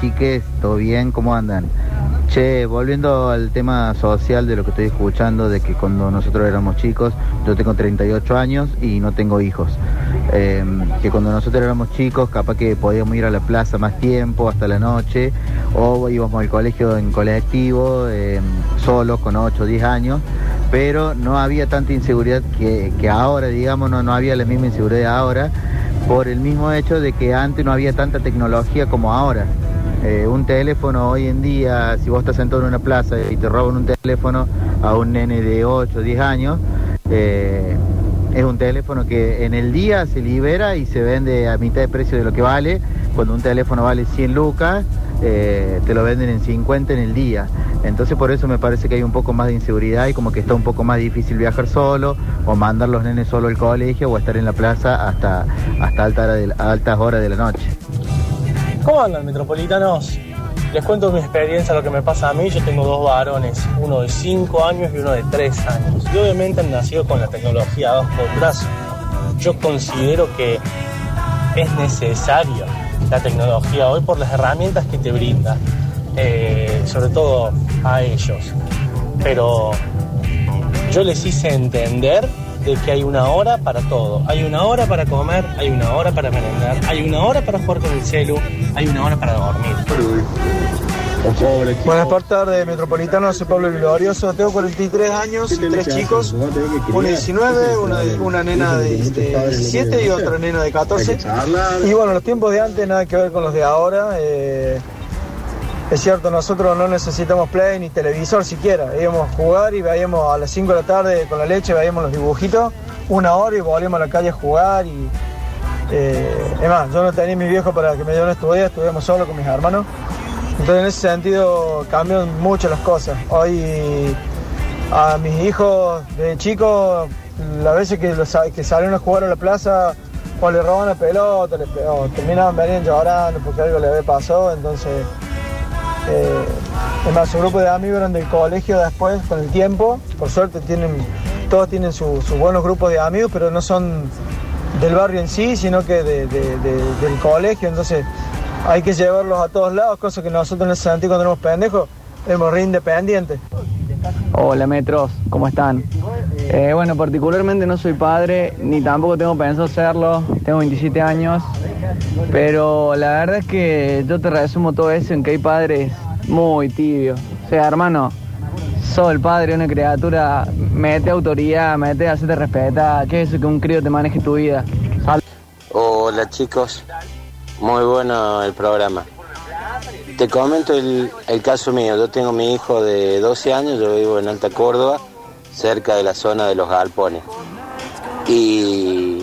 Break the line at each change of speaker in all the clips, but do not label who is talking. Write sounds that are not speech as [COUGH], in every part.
Chiques, ¿todo bien? ¿Cómo andan? Che, volviendo al tema social de lo que estoy escuchando, de que cuando nosotros éramos chicos, yo tengo 38 años y no tengo hijos, eh, que cuando nosotros éramos chicos capaz que podíamos ir a la plaza más tiempo, hasta la noche, o íbamos al colegio en colectivo, eh, solos, con 8 o 10 años, pero no había tanta inseguridad que, que ahora, digamos, no, no había la misma inseguridad ahora, por el mismo hecho de que antes no había tanta tecnología como ahora. Eh, un teléfono hoy en día, si vos estás sentado en una plaza y te roban un teléfono a un nene de 8 o 10 años, eh, es un teléfono que en el día se libera y se vende a mitad de precio de lo que vale. Cuando un teléfono vale 100 lucas, eh, te lo venden en 50 en el día. Entonces por eso me parece que hay un poco más de inseguridad y como que está un poco más difícil viajar solo o mandar los nenes solo al colegio o estar en la plaza hasta, hasta altas horas de la noche.
¿Cómo andan, metropolitanos? Les cuento mi experiencia, lo que me pasa a mí. Yo tengo dos varones, uno de 5 años y uno de 3 años. Y obviamente han nacido con la tecnología bajo el brazo. Yo considero que es necesaria la tecnología hoy por las herramientas que te brinda, eh, sobre todo a ellos. Pero yo les hice entender de que hay una hora para todo. Hay una hora para comer, hay una hora para merendar, hay una hora para jugar con el celu, hay una hora para dormir.
Buenas tardes, Metropolitano, soy Pablo Glorioso, tengo 43 años, tres chicos, uno de 19, una, nena de, de 17 y otra nena de 14. Y bueno, los tiempos de antes nada que ver con los de ahora. eh, es cierto, nosotros no necesitamos play ni televisor siquiera. Íbamos a jugar y veíamos a las 5 de la tarde con la leche, veíamos los dibujitos, una hora y volvíamos a la calle a jugar. Y, eh, es más, yo no tenía mi viejo para que me a estudiar, estudiamos solo con mis hermanos. Entonces en ese sentido cambian mucho las cosas. Hoy a mis hijos de chicos, las veces que, los, salen a jugar a la plaza, o le roban la pelota, le, o terminaban venían llorando porque algo le había pasado, entonces... Eh, es más, su grupo de amigos eran del colegio después, con el tiempo. Por suerte tienen, todos tienen su- sus buenos grupos de amigos, pero no son del barrio en sí, sino que de- de- de- del colegio. Entonces hay que llevarlos a todos lados, cosa que nosotros en ese sentido cuando éramos pendejos, éramos re independientes.
Hola Metros, ¿cómo están? Eh, bueno, particularmente no soy padre, ni tampoco tengo pensado serlo, tengo 27 años, pero la verdad es que yo te resumo todo eso en que hay padres muy tibios. O sea, hermano, sos el padre de una criatura, mete autoridad, mete hacerte respetar, ¿qué es eso que un crío te maneje tu vida? Sal-
Hola chicos, muy bueno el programa. Te comento el, el caso mío. Yo tengo mi hijo de 12 años, yo vivo en Alta Córdoba, cerca de la zona de los galpones. Y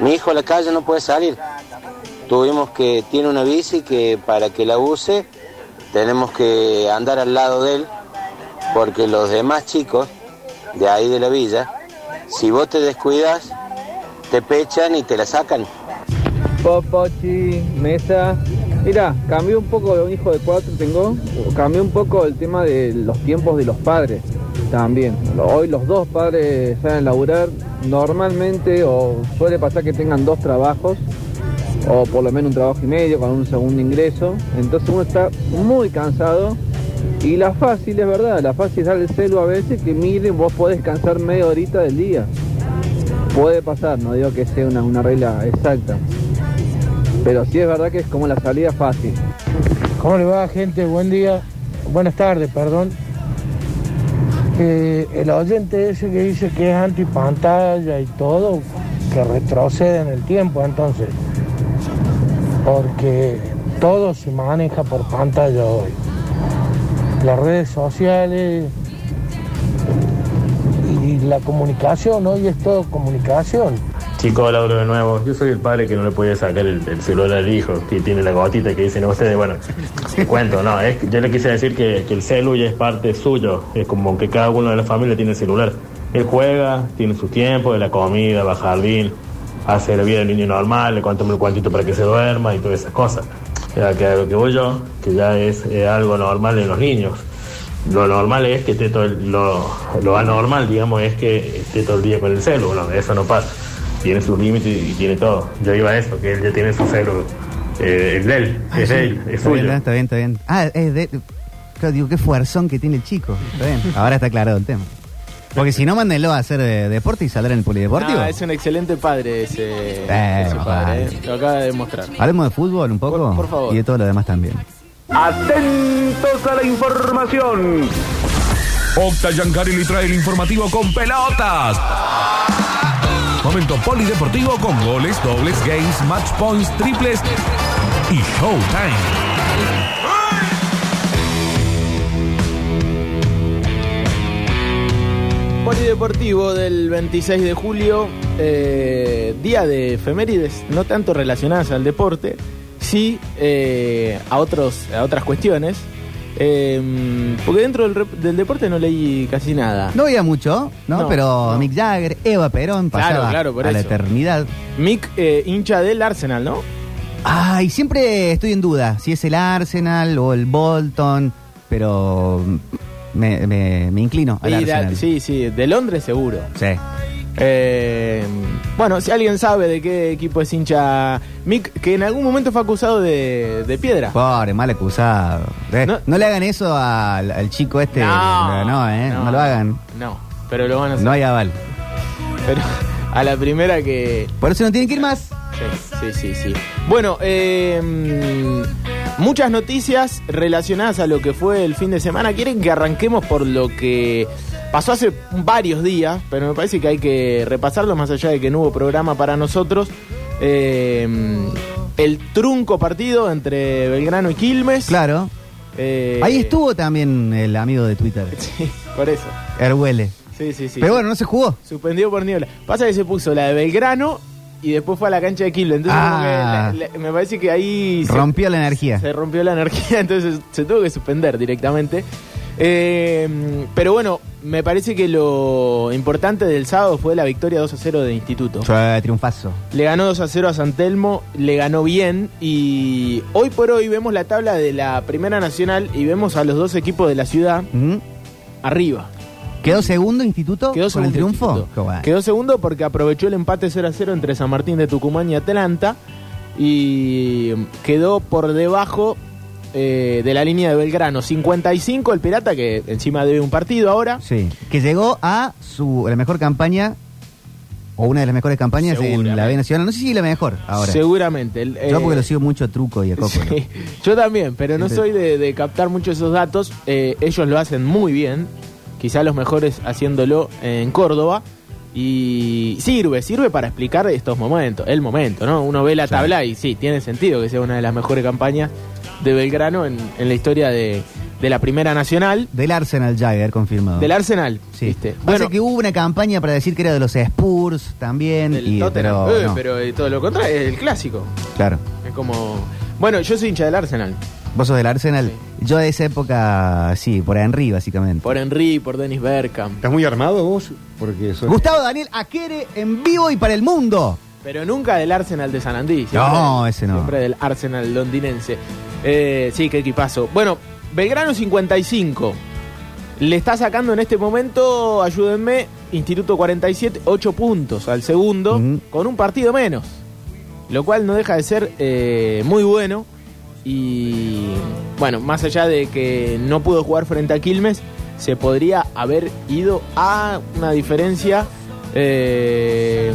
mi hijo a la calle no puede salir. Tuvimos que, tiene una bici que para que la use tenemos que andar al lado de él, porque los demás chicos de ahí de la villa, si vos te descuidas, te pechan y te la sacan.
Popochi, mesa. Mira, cambió un poco un hijo de cuatro tengo, cambió un poco el tema de los tiempos de los padres también. Hoy los dos padres salen a laburar normalmente o suele pasar que tengan dos trabajos o por lo menos un trabajo y medio con un segundo ingreso. Entonces uno está muy cansado y la fácil es verdad, la fácil es darle el celu a veces que miren, vos podés descansar media horita del día. Puede pasar, no digo que sea una, una regla exacta. Pero sí es verdad que es como la salida fácil.
¿Cómo le va, gente? Buen día. Buenas tardes, perdón. Eh, el oyente ese que dice que es antipantalla y todo, que retrocede en el tiempo, entonces. Porque todo se maneja por pantalla hoy. Las redes sociales y la comunicación, hoy es todo comunicación.
Chicos, Lauro de nuevo. Yo soy el padre que no le podía sacar el, el celular al hijo, que tiene la gotita que dicen ustedes, bueno, cuento, no, es, yo le quise decir que, el celu ya es parte suyo, es como que cada uno de la familia tiene celular. Él juega, tiene su tiempo de la comida, va al jardín, hace la vida del niño normal, le cuenta un cuantito para que se duerma y todas esas cosas. Ya que a lo que voy yo, que ya es eh, algo normal en los niños. Lo normal es que esté todo el- lo, lo anormal, digamos, es que esté todo el día con el celu, no, eso no pasa. Tiene sus límites y tiene todo. Yo iba a eso, que él ya tiene su celu Eh, es de él,
Ah,
es
sí.
él, es
Está bien,
suyo.
está bien, está bien. Ah, es de... Claro, digo, qué fuerzón que tiene el chico. Está bien. Ahora está aclarado el tema. Porque si no, mándenlo a hacer eh, deporte y saldrá en el polideportivo.
Ah, es un excelente padre ese,
Eh,
ese padre, eh. Lo acaba de demostrar.
Hablemos de fútbol un poco.
Por- por favor.
Y de todo lo demás también.
Atentos a la información.
Octa Yancari le trae el informativo con pelotas. Momento polideportivo con goles, dobles, games, match points, triples y showtime.
Polideportivo del 26 de julio, eh, día de efemérides, no tanto relacionadas al deporte, sí eh, a, otros, a otras cuestiones. Eh, porque dentro del, deporte no leí casi nada.
No veía mucho, ¿no?
No,
Pero
no.
Mick Jagger, Eva Perón,
Claro,
pasaba
claro, por
a la eternidad.
Mick, eh, hincha del Arsenal, ¿no?
Ay, siempre estoy en duda si es el Arsenal o el Bolton, pero me, me- me inclino al
Y de-
Arsenal.
sí, sí, de Londres seguro.
Sí.
Eh, bueno, si alguien sabe de qué equipo es hincha Mick, que en algún momento fue acusado de, de piedra.
Pobre, mal acusado. Eh,
No-
No, le hagan eso al, al chico este.
No,
no, ¿eh? No,
no.
lo hagan.
No, pero lo van a hacer.
No hay aval.
Pero a la primera que.
Por eso no tienen que ir más.
Sí, sí, sí. sí. Bueno, eh, mm, muchas noticias relacionadas a lo que fue el fin de semana. Quieren que arranquemos por lo que pasó hace varios días, pero me parece que hay que repasarlo más allá de que no hubo programa para nosotros. Eh, el trunco partido entre Belgrano y Quilmes.
Claro.
Eh,
Ahí estuvo también el amigo de Twitter, [LAUGHS]
Sí, por eso.
Erhuele.
Sí, sí, sí.
Pero bueno, no se jugó.
Suspendido por niebla. Pasa que se puso la de Belgrano y después fue a la cancha de Quilmes. Entonces, como que
Ah.
la- la- me parece que ahí. se-
Rompió la energía.
Se rompió la energía, [LAUGHS] entonces se tuvo que suspender directamente. Eh, pero bueno, me parece que lo importante del sábado fue la victoria 2 a 0 de Instituto.
Fue triunfazo.
Le ganó 2 a 0 a San Telmo, le ganó bien y hoy por hoy vemos la tabla de la Primera Nacional y vemos a los dos equipos de la ciudad arriba.
¿Quedó segundo Instituto
Quedó
con el triunfo?
Quedó segundo porque aprovechó el empate 0 a 0 entre San Martín de Tucumán y Atlanta y quedó por debajo eh, de la línea de Belgrano. 55 el Pirata que encima debe un partido ahora.
Sí. Que llegó a su la mejor campaña, o una de las mejores campañas en la B Nacional. No sé si la mejor ahora.
Seguramente. El,
Yo
eh,
porque lo sigo mucho a Truco y a Coco. [LAUGHS]
yo también, pero no soy de, de captar mucho esos datos. Eh, ellos lo hacen muy bien, quizá los mejores haciéndolo en Córdoba. Y sirve, sirve para explicar estos momentos, el momento, ¿no? Uno ve la tabla y sí, tiene sentido que sea una de las mejores campañas de Belgrano en, en la historia de, de la Primera Nacional.
Del Arsenal Jagger, confirmado.
Del Arsenal,
Sí.
¿viste? Bueno,
que hubo una campaña para decir que era de los Spurs también.
del
y-
Tottenham,
pero,
eh,
no.
pero eh, todo lo contrario, es el clásico.
Claro.
Es como... Bueno, yo soy hincha del Arsenal.
Vos sos del Arsenal. Yo de esa época, sí, por Henry, básicamente.
Por Henry, por Dennis Bergkamp.
¿Estás muy armado vos? Porque sos-
Gustavo Daniel Aquere en vivo y para el mundo.
Pero nunca del Arsenal de San siempre-
No, ese no.
Siempre del Arsenal londinense. Eh, sí, qué equipazo. Bueno, Belgrano 55. Le está sacando en este momento, ayúdenme, Instituto 47, 8 puntos al segundo, con un partido menos. Lo cual no deja de ser eh, muy bueno. Y bueno, más allá de que no pudo jugar frente a Quilmes, se podría haber ido a una diferencia eh,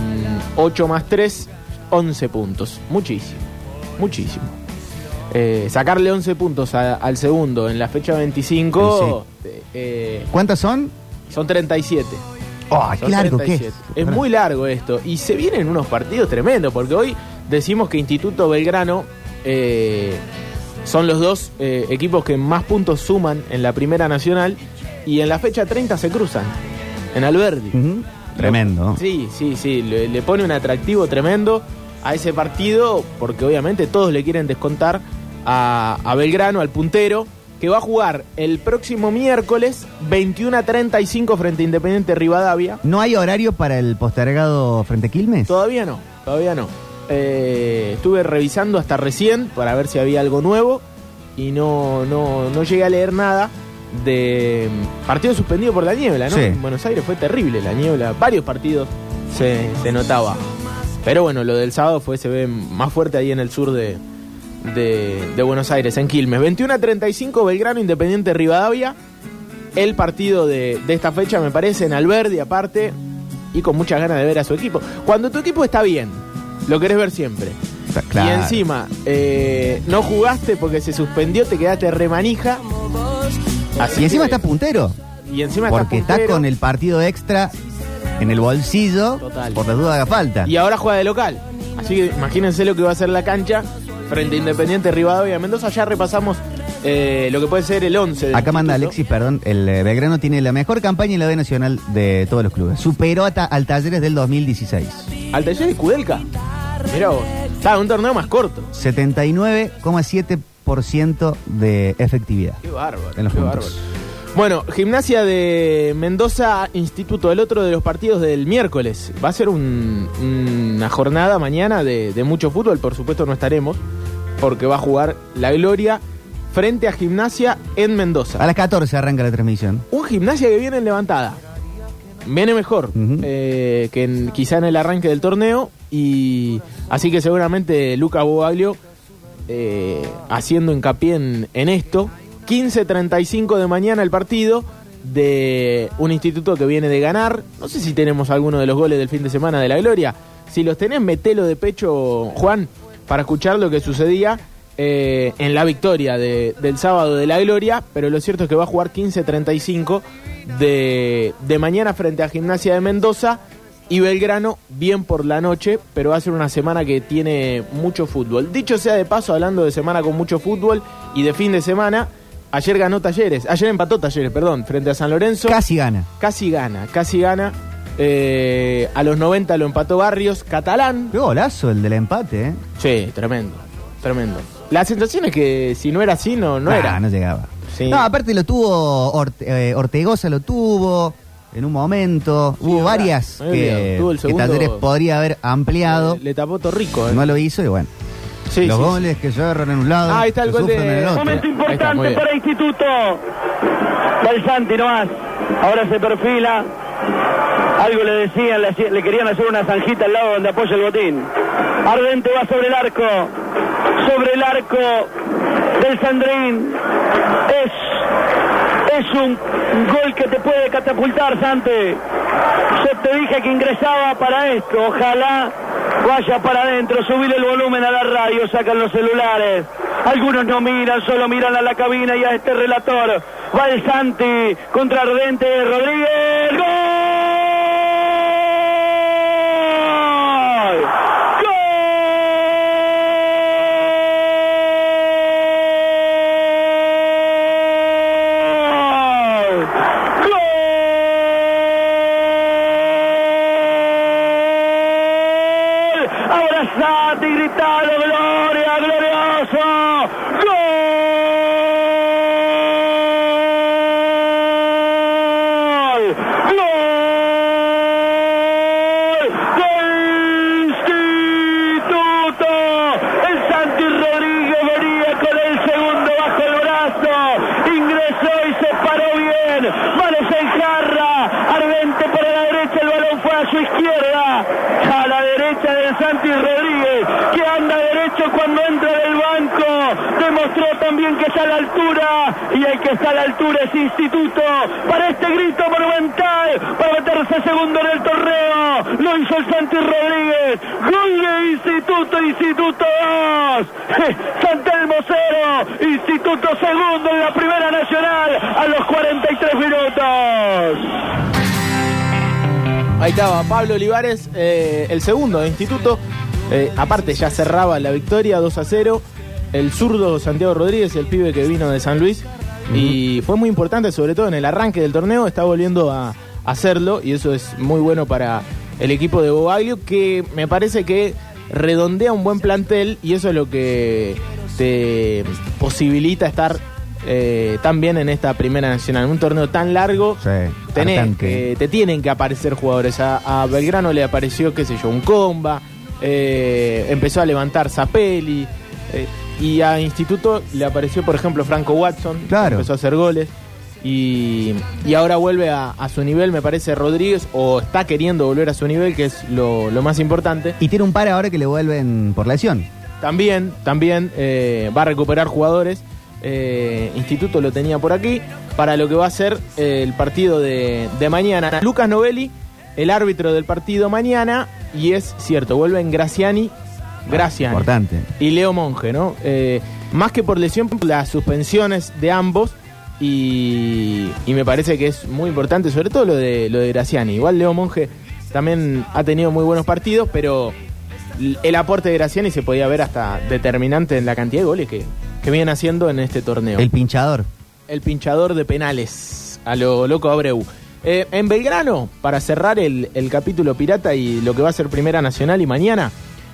8 más 3, 11 puntos. Muchísimo, muchísimo. Eh, sacarle 11 puntos a- al segundo en la fecha 25 eh,
¿Cuántas son?
son 37.
¡Oh, qué
Son
largo que es!
37. Es muy largo esto. Y se vienen unos partidos tremendos, porque hoy decimos que Instituto Belgrano eh, son los dos eh, equipos que más puntos suman en la Primera Nacional. Y en la fecha 30 se cruzan. En Alberdi.
Tremendo.
Sí, sí, sí. Le, le pone un atractivo tremendo a ese partido, porque obviamente todos le quieren descontar a, a Belgrano, al puntero, que va a jugar el próximo miércoles 21 a 35 frente a Independiente Rivadavia.
¿No hay horario para el postergado frente a Quilmes?
Todavía no, todavía no. Eh, estuve revisando hasta recién para ver si había algo nuevo y no, no, no llegué a leer nada de mm, partido suspendido por la niebla, ¿no?
Sí.
En Buenos Aires fue terrible la niebla, varios partidos se, se notaba. Pero bueno, lo del sábado fue, se ve más fuerte ahí en el sur de, de, de Buenos Aires, en Quilmes. 21 a 35, Belgrano Independiente Rivadavia. El partido de, de esta fecha, me parece, en Alberdi, aparte, y con muchas ganas de ver a su equipo. Cuando tu equipo está bien, lo querés ver siempre.
claro.
Y encima, eh, no jugaste porque se suspendió, te quedaste remanija. Así
y encima
que-
está puntero.
Y encima
Porque
está,
está con el partido extra en el bolsillo.
Total.
Por la duda haga falta.
Y ahora juega de local. Así que imagínense lo que va a ser la cancha frente a Independiente Rivadavia Mendoza. Ya repasamos eh, lo que puede ser el 11. del
Acá manda. Alexis, perdón, el eh, Belgrano tiene la mejor campaña en la B Nacional de todos los clubes. Superó a ta- al Talleres del 2016.
Al taller de Kudelka. Mira vos. Está un torneo más corto.
79,7% de efectividad.
Qué bárbaro.
En los
qué
puntos.
bárbaro. Bueno, gimnasia de Mendoza, Instituto, el otro de los partidos del miércoles. Va a ser un- una jornada mañana de, de mucho fútbol, por supuesto no estaremos, porque va a jugar la Gloria frente a Gimnasia en Mendoza.
A las 14 arranca la transmisión.
Un gimnasia que viene en levantada. Viene mejor eh, que en- quizá en el arranque del torneo. Y así que seguramente Luca Bobaglio eh, haciendo hincapié en, en esto. 15.35 de mañana el partido de un instituto que viene de ganar. No sé si tenemos alguno de los goles del fin de semana de la Gloria. Si los tenés, metelo de pecho, Juan, para escuchar lo que sucedía eh, en la victoria de- del sábado de la Gloria. Pero lo cierto es que va a jugar 15.35 de, de mañana frente a Gimnasia de Mendoza. Y Belgrano, bien por la noche, pero va a ser una semana que tiene mucho fútbol. Dicho sea de paso, hablando de semana con mucho fútbol y de fin de semana, ayer ganó Talleres, ayer empató Talleres, perdón, frente a San Lorenzo.
Casi gana.
Casi gana, casi gana. Eh, a los 90 lo empató Barrios, catalán.
Qué golazo el del empate, ¿eh?
Sí, tremendo, tremendo. La sensación es que si no era así, no, no
Ah,
era.
No llegaba.
Sí.
No, aparte lo tuvo Orte- eh, Ortegoza, lo tuvo en un momento. Hubo
verdad,
varias que,
Tuvo el
que
segundo-
Talleres podría haber ampliado.
Le, le tapó Torrico. eh.
No lo hizo y bueno.
Sí,
Los
sí,
goles que se agarran en un lado.
Ah, ahí está el gol de-
en el otro.
Momento está,
importante
bien.
para Instituto. Del Santi nomás. Ahora se perfila. Algo le decían, le, le querían hacer una zanjita al lado donde apoya el botín. Ardente va sobre el arco. Sobre el arco del Sandrín. Es, es un gol que te puede catapultar, Santi. Yo te dije que ingresaba para esto. Ojalá vaya para adentro, subir el volumen a la radio, sacan los celulares. Algunos no miran, solo miran a la cabina y a este relator. Va el Santi contra Ardente Rodríguez. ¡Gol! ¡Gol! Abrazate y gritalo, Gloria, glorioso. ¡Gol! ¡Gol! ¡Del Instituto! El Santi Rodríguez venía con el segundo bajo el brazo. Ingresó y se paró bien. Manos en jarra. Ardente para la derecha. El balón fue a su izquierda. A la derecha del Santi Rodríguez. Que anda derecho cuando entra del banco. Demostró también que está a la altura. Y el que está a la altura es Instituto. Para este grito monumental. Para meterse segundo en el torneo. Lo hizo el Santi Rodríguez. Gol de Instituto. Instituto 2. [LAUGHS] Santelmo 0. Instituto segundo en la primera nacional. A los 43 minutos.
Ahí estaba Pablo Olivares, eh, el segundo de instituto. Eh, aparte, ya cerraba la victoria 2 a 0. El zurdo Santiago Rodríguez, el pibe que vino de San Luis. Y fue muy importante, sobre todo en el arranque del torneo. Está volviendo a hacerlo y eso es muy bueno para el equipo de Bobaglio, que me parece que redondea un buen plantel y eso es lo que te posibilita estar eh, tan bien en esta primera nacional. En un torneo tan largo, tenés, eh, te tienen que aparecer jugadores. A, a Belgrano le apareció, qué sé yo, un comba, eh, empezó a levantar Zapelli, eh, y a Instituto le apareció, por ejemplo, Franco Watson,
Claro.
empezó a hacer goles. Y, y ahora vuelve a, a su nivel, me parece, Rodríguez, o está queriendo volver a su nivel, que es lo, lo más importante.
Y tiene un par ahora que le vuelven por lesión.
también, también eh, va a recuperar jugadores. Eh, Instituto lo tenía por aquí para lo que va a ser eh, el partido de, de mañana. Lucas Novelli, el árbitro del partido mañana, y es cierto, vuelven Graciani, Graciani
Importante.
y Leo Monge, ¿no? Eh, más que por lesión, las suspensiones de ambos. Y, y me parece que es muy importante, sobre todo lo de, lo de Graciani. Igual Leo Monge también ha tenido muy buenos partidos, pero el aporte de Graciani se podía ver hasta determinante en la cantidad de goles que, que viene haciendo en este torneo.
El pinchador.
El pinchador de penales, a lo loco Abreu. Eh, en Belgrano, para cerrar el, el capítulo pirata y lo que va a ser Primera Nacional y mañana,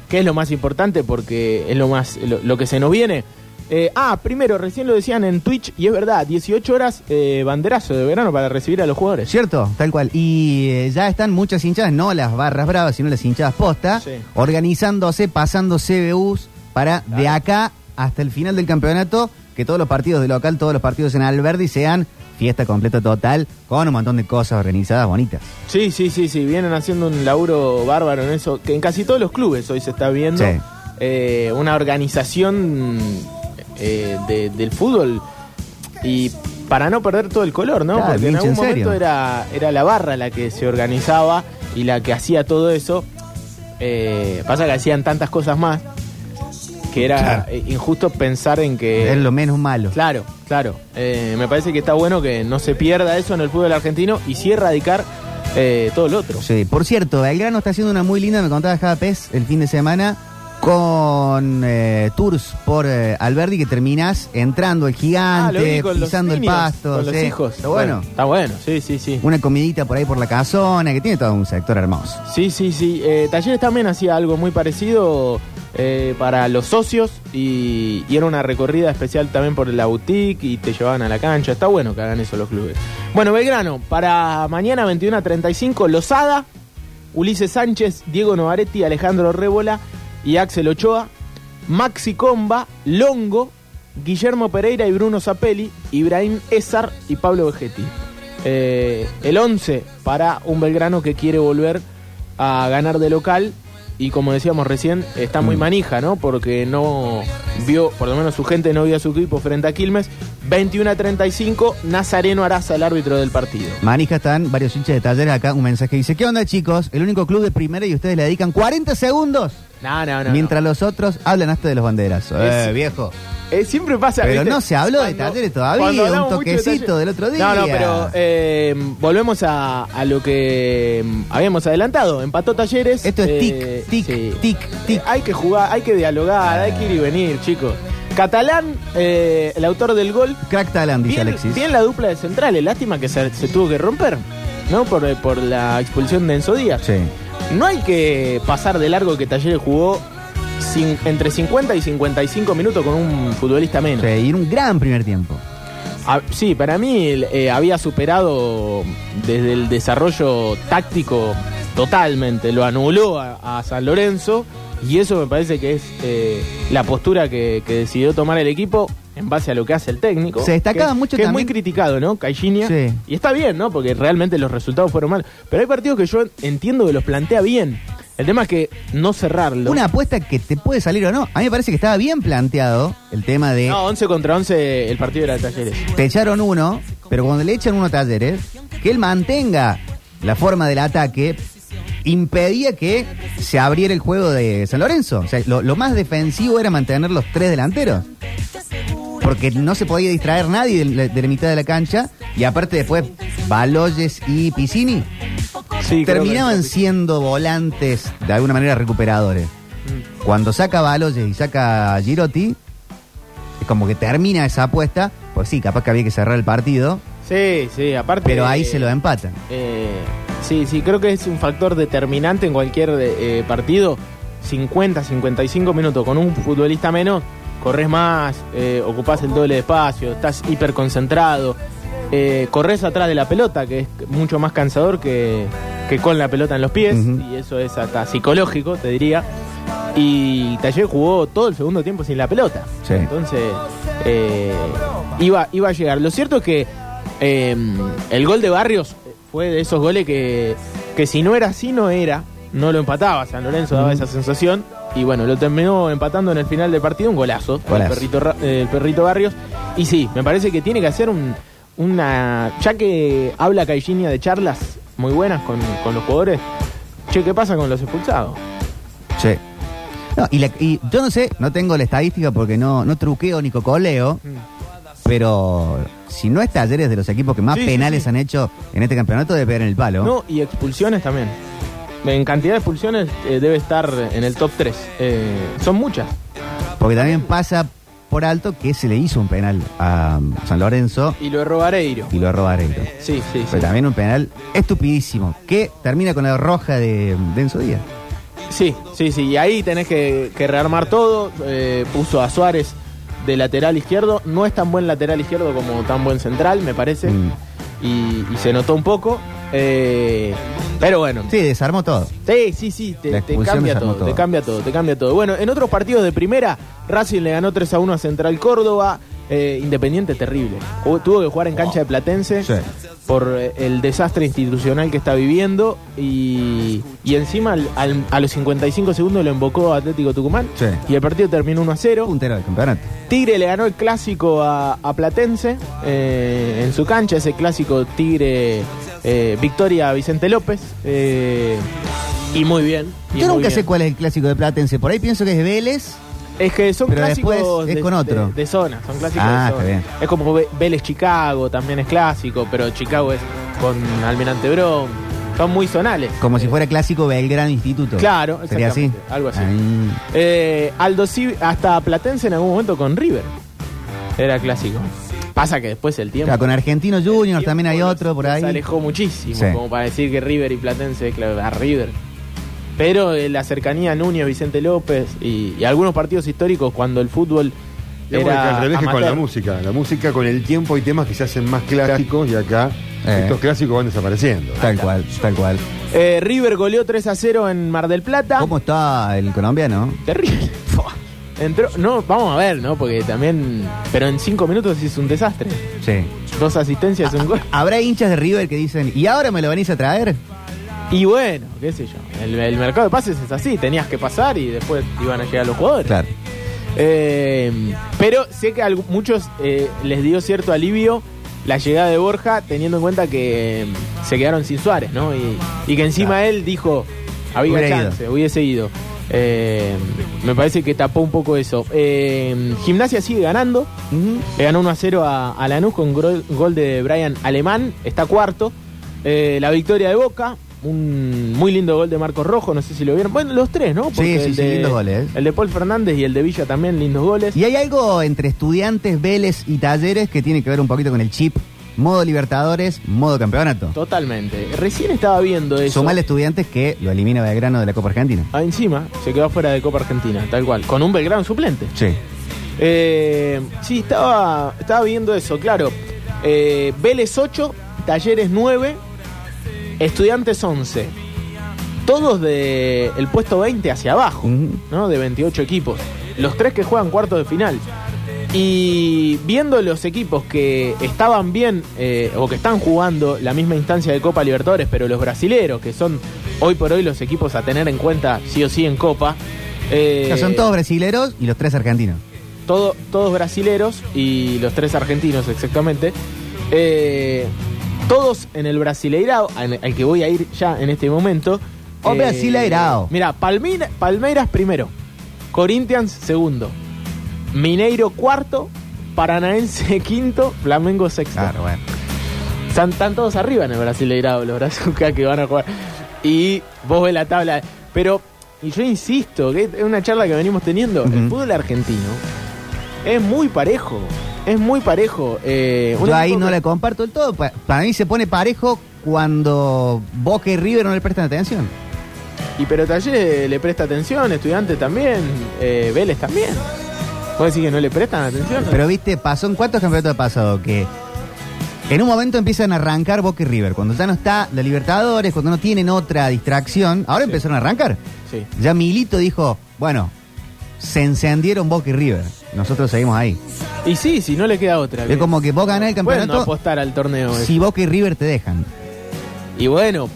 que es lo más importante porque es lo más lo, lo que se nos viene. Eh, ah, primero, recién lo decían en Twitch y es verdad, 18 horas eh, banderazo de verano para recibir a los jugadores.
¿Cierto? Tal cual. Y eh, ya están muchas hinchadas, no las barras bravas, sino las hinchadas posta,
Sí.
organizándose, pasando CBUs para de acá hasta el final del campeonato, que todos los partidos de local, todos los partidos en Alberdi sean fiesta completa total, con un montón de cosas organizadas bonitas.
Sí, sí, sí, sí, vienen haciendo un laburo bárbaro en eso, que en casi todos los clubes hoy se está viendo
Sí.
eh, una organización eh, de- del fútbol y para no perder todo el color, ¿no?
Claro,
Porque en algún
en
momento era, era la barra la que se organizaba y la que hacía todo eso. Eh, pasa que hacían tantas cosas más que era
Claro.
injusto pensar en que...
es lo menos malo.
Claro, claro. Eh, me parece que está bueno que no se pierda eso en el fútbol argentino y sí erradicar eh, todo lo otro.
Sí, por cierto, Belgrano está haciendo una muy linda, me contaba Java Pez el fin de semana, con eh, tours por eh, Alberdi que terminás entrando el
Ah,
gigante,
lo vi con los
pisando el
niños,
pasto.
Con los
sí.
hijos.
Está bueno.
Está bueno, sí, sí, sí.
Una comidita por ahí por la casona, que tiene todo un sector hermoso.
Sí, sí, sí. Eh, Talleres también hacía algo muy parecido eh, para los socios y, y era una recorrida especial también por la boutique y te llevaban a la cancha. Está bueno que hagan eso los clubes. Bueno, Belgrano, para mañana 21 a 35, Lozada, Ulises Sánchez, Diego Novaretti, Alejandro Rébola y Axel Ochoa, Maxi Comba, Longo, Guillermo Pereira y Bruno Zapelli, Ibrahim Ezar y Pablo Vegetti. Eh, el 11 para un Belgrano que quiere volver a ganar de local y como decíamos recién, está muy manija, ¿no? Porque no vio, por lo menos su gente no vio a su equipo frente a Quilmes. 21 a 35, Nazareno Araza, el árbitro del partido.
Manija están varios hinchas de talleres acá, un mensaje que dice, ¿qué onda chicos? El único club de primera y ustedes le dedican 40 segundos.
No, no, no.
mientras los otros hablan hasta de los banderazos.
Es-
Eh, viejo.
Eh, siempre pasa.
Pero
¿viste?
no se habló de talleres todavía, un toquecito del otro día.
No, no, pero eh, volvemos a, a lo que mm, habíamos adelantado. Empató Talleres.
Esto es
eh,
tic,
sí.
tic, tic.
Eh, hay que jugar, hay que dialogar, hay que ir y venir, chicos. Catalán, eh, el autor del gol.
Crack talent, dice
Bien,
Alexis.
bien la dupla de centrales. Lástima que se, se tuvo que romper, ¿no? Por, eh, por la expulsión de Enzo Díaz.
Sí.
No hay que pasar de largo que Talleres jugó entre 50 y 55 minutos con un futbolista menos.
Sí, y era un gran primer tiempo.
Ah, sí, para mí eh, había superado desde el desarrollo táctico totalmente, lo anuló a, a San Lorenzo y eso me parece que es eh, la postura que, que decidió tomar el equipo en base a lo que hace el técnico.
Se destacaba
que,
mucho
que es muy criticado, ¿no? Caixinha.
Sí.
Y está bien, ¿no? Porque realmente los resultados fueron malos. Pero hay partidos que yo entiendo que los plantea bien. El tema es que no cerrarlo.
Una apuesta que te puede salir o no. A mí me parece que estaba bien planteado el tema de
No, 11 contra 11 el partido era de Talleres.
te echaron uno, pero cuando le echan uno a Talleres, que él mantenga la forma del ataque, impedía que se abriera el juego de San Lorenzo. O sea, lo, lo más defensivo era mantener los tres delanteros. Porque no se podía distraer nadie de la, de la mitad de la cancha. Y aparte después, Baloyes y Piscini
Sí, creo que-
terminaban siendo volantes de alguna manera recuperadores. Cuando saca Baloyes y saca Girotti, es como que termina esa apuesta. Pues sí, capaz que había que cerrar el partido.
Sí, sí, aparte.
Pero ahí se lo empatan.
Eh, sí, sí, creo que es un factor determinante en cualquier eh, partido. 50, 55 minutos con un futbolista menos, corres más, eh, ocupás el doble de espacio, estás hiper concentrado, eh, corres atrás de la pelota, que es mucho más cansador que, que con la pelota en los pies, y eso es hasta psicológico, te diría. Y Taller jugó todo el segundo tiempo sin la pelota.
Sí.
Entonces, eh, iba, iba a llegar. Lo cierto es que eh, el gol de Barrios fue de esos goles que, que si no era así, no era. no lo empataba. San Lorenzo daba esa sensación. Y bueno, lo terminó empatando en el final del partido, un golazo,
Golazo.
El, perrito, el perrito Barrios. Y sí, me parece que tiene que hacer un, una. Ya que habla Caixinha de charlas muy buenas con, con los jugadores, che, ¿qué pasa con los expulsados?
Sí. No, y, la- y yo no sé, no tengo la estadística porque no, no truqueo ni cocoleo, pero si no es talleres de los equipos que más
Sí, sí,
penales
sí.
han hecho en este campeonato, debe pegar en el palo.
No, y expulsiones también. En cantidad de expulsiones eh, debe estar en el top 3. son muchas.
Porque también pasa por alto que se le hizo un penal a San Lorenzo
Y lo erró Vareiro.
y lo erró Vareiro.
Sí, sí, sí.
Pero también un penal estupidísimo, que termina con la roja de Denso Díaz.
Sí, sí, sí. Y ahí tenés que, que rearmar todo. Eh, puso a Suárez de lateral izquierdo. No es tan buen lateral izquierdo como tan buen central, me parece.
Mm.
Y, y se notó un poco. Eh, pero bueno.
Sí, desarmó todo.
Sí, sí, sí, te,
La
te
expulsión
cambia
desarmó
todo,
todo.
te cambia todo, te cambia todo. Bueno, en otros partidos de primera, Racing le ganó 3 a 1 a Central Córdoba, eh, Independiente terrible. Hubo- Tuvo que jugar en cancha de Platense
Sí.
por eh, el desastre institucional que está viviendo y, y encima al- al- a los 55 segundos lo invocó Atlético Tucumán
Sí.
y el partido terminó 1 a 0.
Puntero del campeonato.
Tigre le ganó el clásico a, a Platense eh, en su cancha, ese clásico Tigre eh, Victoria Vicente López. eh, y muy bien. y
Yo
muy
nunca
bien.
sé cuál es el clásico de Platense. Por ahí pienso que es Vélez.
Es que son
Pero
clásicos
después es
de,
con otro.
de- de zona, son clásicos
Ah,
de
está
zona.
bien.
Es como Ve- Vélez Chicago, también es clásico, pero Chicago es con Almirante Brown. Son muy zonales.
Como si fuera clásico Belgrano Instituto.
Claro,
Sería así.
exactamente, algo así.
Ahí.
Eh, Aldo Civi- hasta Platense en algún momento con River. Era clásico. Pasa que después el tiempo.
Claro, con Argentino Juniors
el
también hay
tiempo
otro por
los
ahí.
alejó muchísimo,
Sí.
como para decir que River y Platense, claro, a River. Pero eh, la cercanía a Núñez, Vicente López y, y algunos partidos históricos cuando el fútbol
Es
era
al revés que con la música. La música con el tiempo hay temas que se hacen más clásicos y acá
Eh.
estos clásicos van desapareciendo.
Tal cual, tal cual.
Eh, River goleó 3 a 0 en Mar del Plata.
¿Cómo está el colombiano?
Terrible. [LAUGHS] Entró, no, vamos a ver, ¿no? Porque también. Pero en 5 minutos hizo un desastre.
Sí.
Dos asistencias, un gol.
¿Habrá hinchas de River que dicen, ¿y ahora me lo venís a traer?
Y bueno, qué sé yo. El, el mercado de pases es así. Tenías que pasar y después iban a llegar los jugadores.
Claro.
Eh, pero sé que a muchos eh, les dio cierto alivio la llegada de Borja, teniendo en cuenta que eh, se quedaron sin Suárez, ¿no? Y, y que encima él dijo, había
Hubiera
chance, hubiese ido. Eh, me parece que tapó un poco eso. Eh, Gimnasia sigue ganando. Le ganó 1 a 0 a, a Lanús con gol, gol de Brian Alemán. Está cuarto. Eh, la victoria de Boca. Un muy lindo gol de Marcos Rojo. No sé si lo vieron. Bueno, los tres, ¿no?
Sí, sí,
el
sí,
de-
lindos goles.
El de Paul Fernández y el de Villa también, lindos goles.
Y hay algo entre estudiantes, Vélez y Talleres que tiene que ver un poquito con el chip. Modo Libertadores, modo campeonato.
Totalmente. Recién estaba viendo eso.
Sumale estudiantes que lo elimina Belgrano de la Copa Argentina.
Ah, encima se quedó fuera de Copa Argentina, tal cual. Con un Belgrano suplente.
Sí.
Eh, sí, estaba, estaba viendo eso, claro. Eh, Vélez 8, Talleres 9, Estudiantes 11. Todos de el puesto 20 hacia abajo, ¿no? De 28 equipos. Los tres que juegan cuartos de final. Y viendo los equipos que estaban bien eh, o que están jugando la misma instancia de Copa Libertadores, pero los brasileros, que son hoy por hoy los equipos a tener en cuenta sí o sí en Copa. eh,
son todos brasileros y los tres argentinos.
todo- todos brasileros y los tres argentinos exactamente. Eh, todos en el Brasileirao, al que voy a ir ya en este momento.
Oh, Brasileirao.
Mira, Palmeiras primero, Corinthians segundo, Mineiro cuarto, Paranaense [LAUGHS] quinto, Flamengo sexto.
Claro, bueno.
Están, están todos arriba en el Brasileirao, los brazucas que van a jugar. Y vos ves la tabla. Pero, y yo insisto, que es una charla que venimos teniendo. El fútbol argentino es muy parejo. Es muy parejo. Eh,
Yo ahí no
que-
le comparto del todo. Pa- Para mí se pone parejo cuando Boca y River no le prestan atención.
Y pero Talleres le presta atención, Estudiantes también, eh, Vélez también. ¿Vos decís que no le prestan atención?
Pero viste, pasó en cuántos campeonatos ha pasado que en un momento empiezan a arrancar Boca y River. Cuando ya no está la Libertadores, cuando no tienen otra distracción, ahora empezaron a arrancar.
Sí.
Ya Milito dijo, bueno, se encendieron Boca y River. Nosotros seguimos ahí.
Y sí, si no le queda otra.
Es como que vos ganás el
Pueden no
campeonato
apostar al torneo.
si Boca y River te dejan.
Y bueno,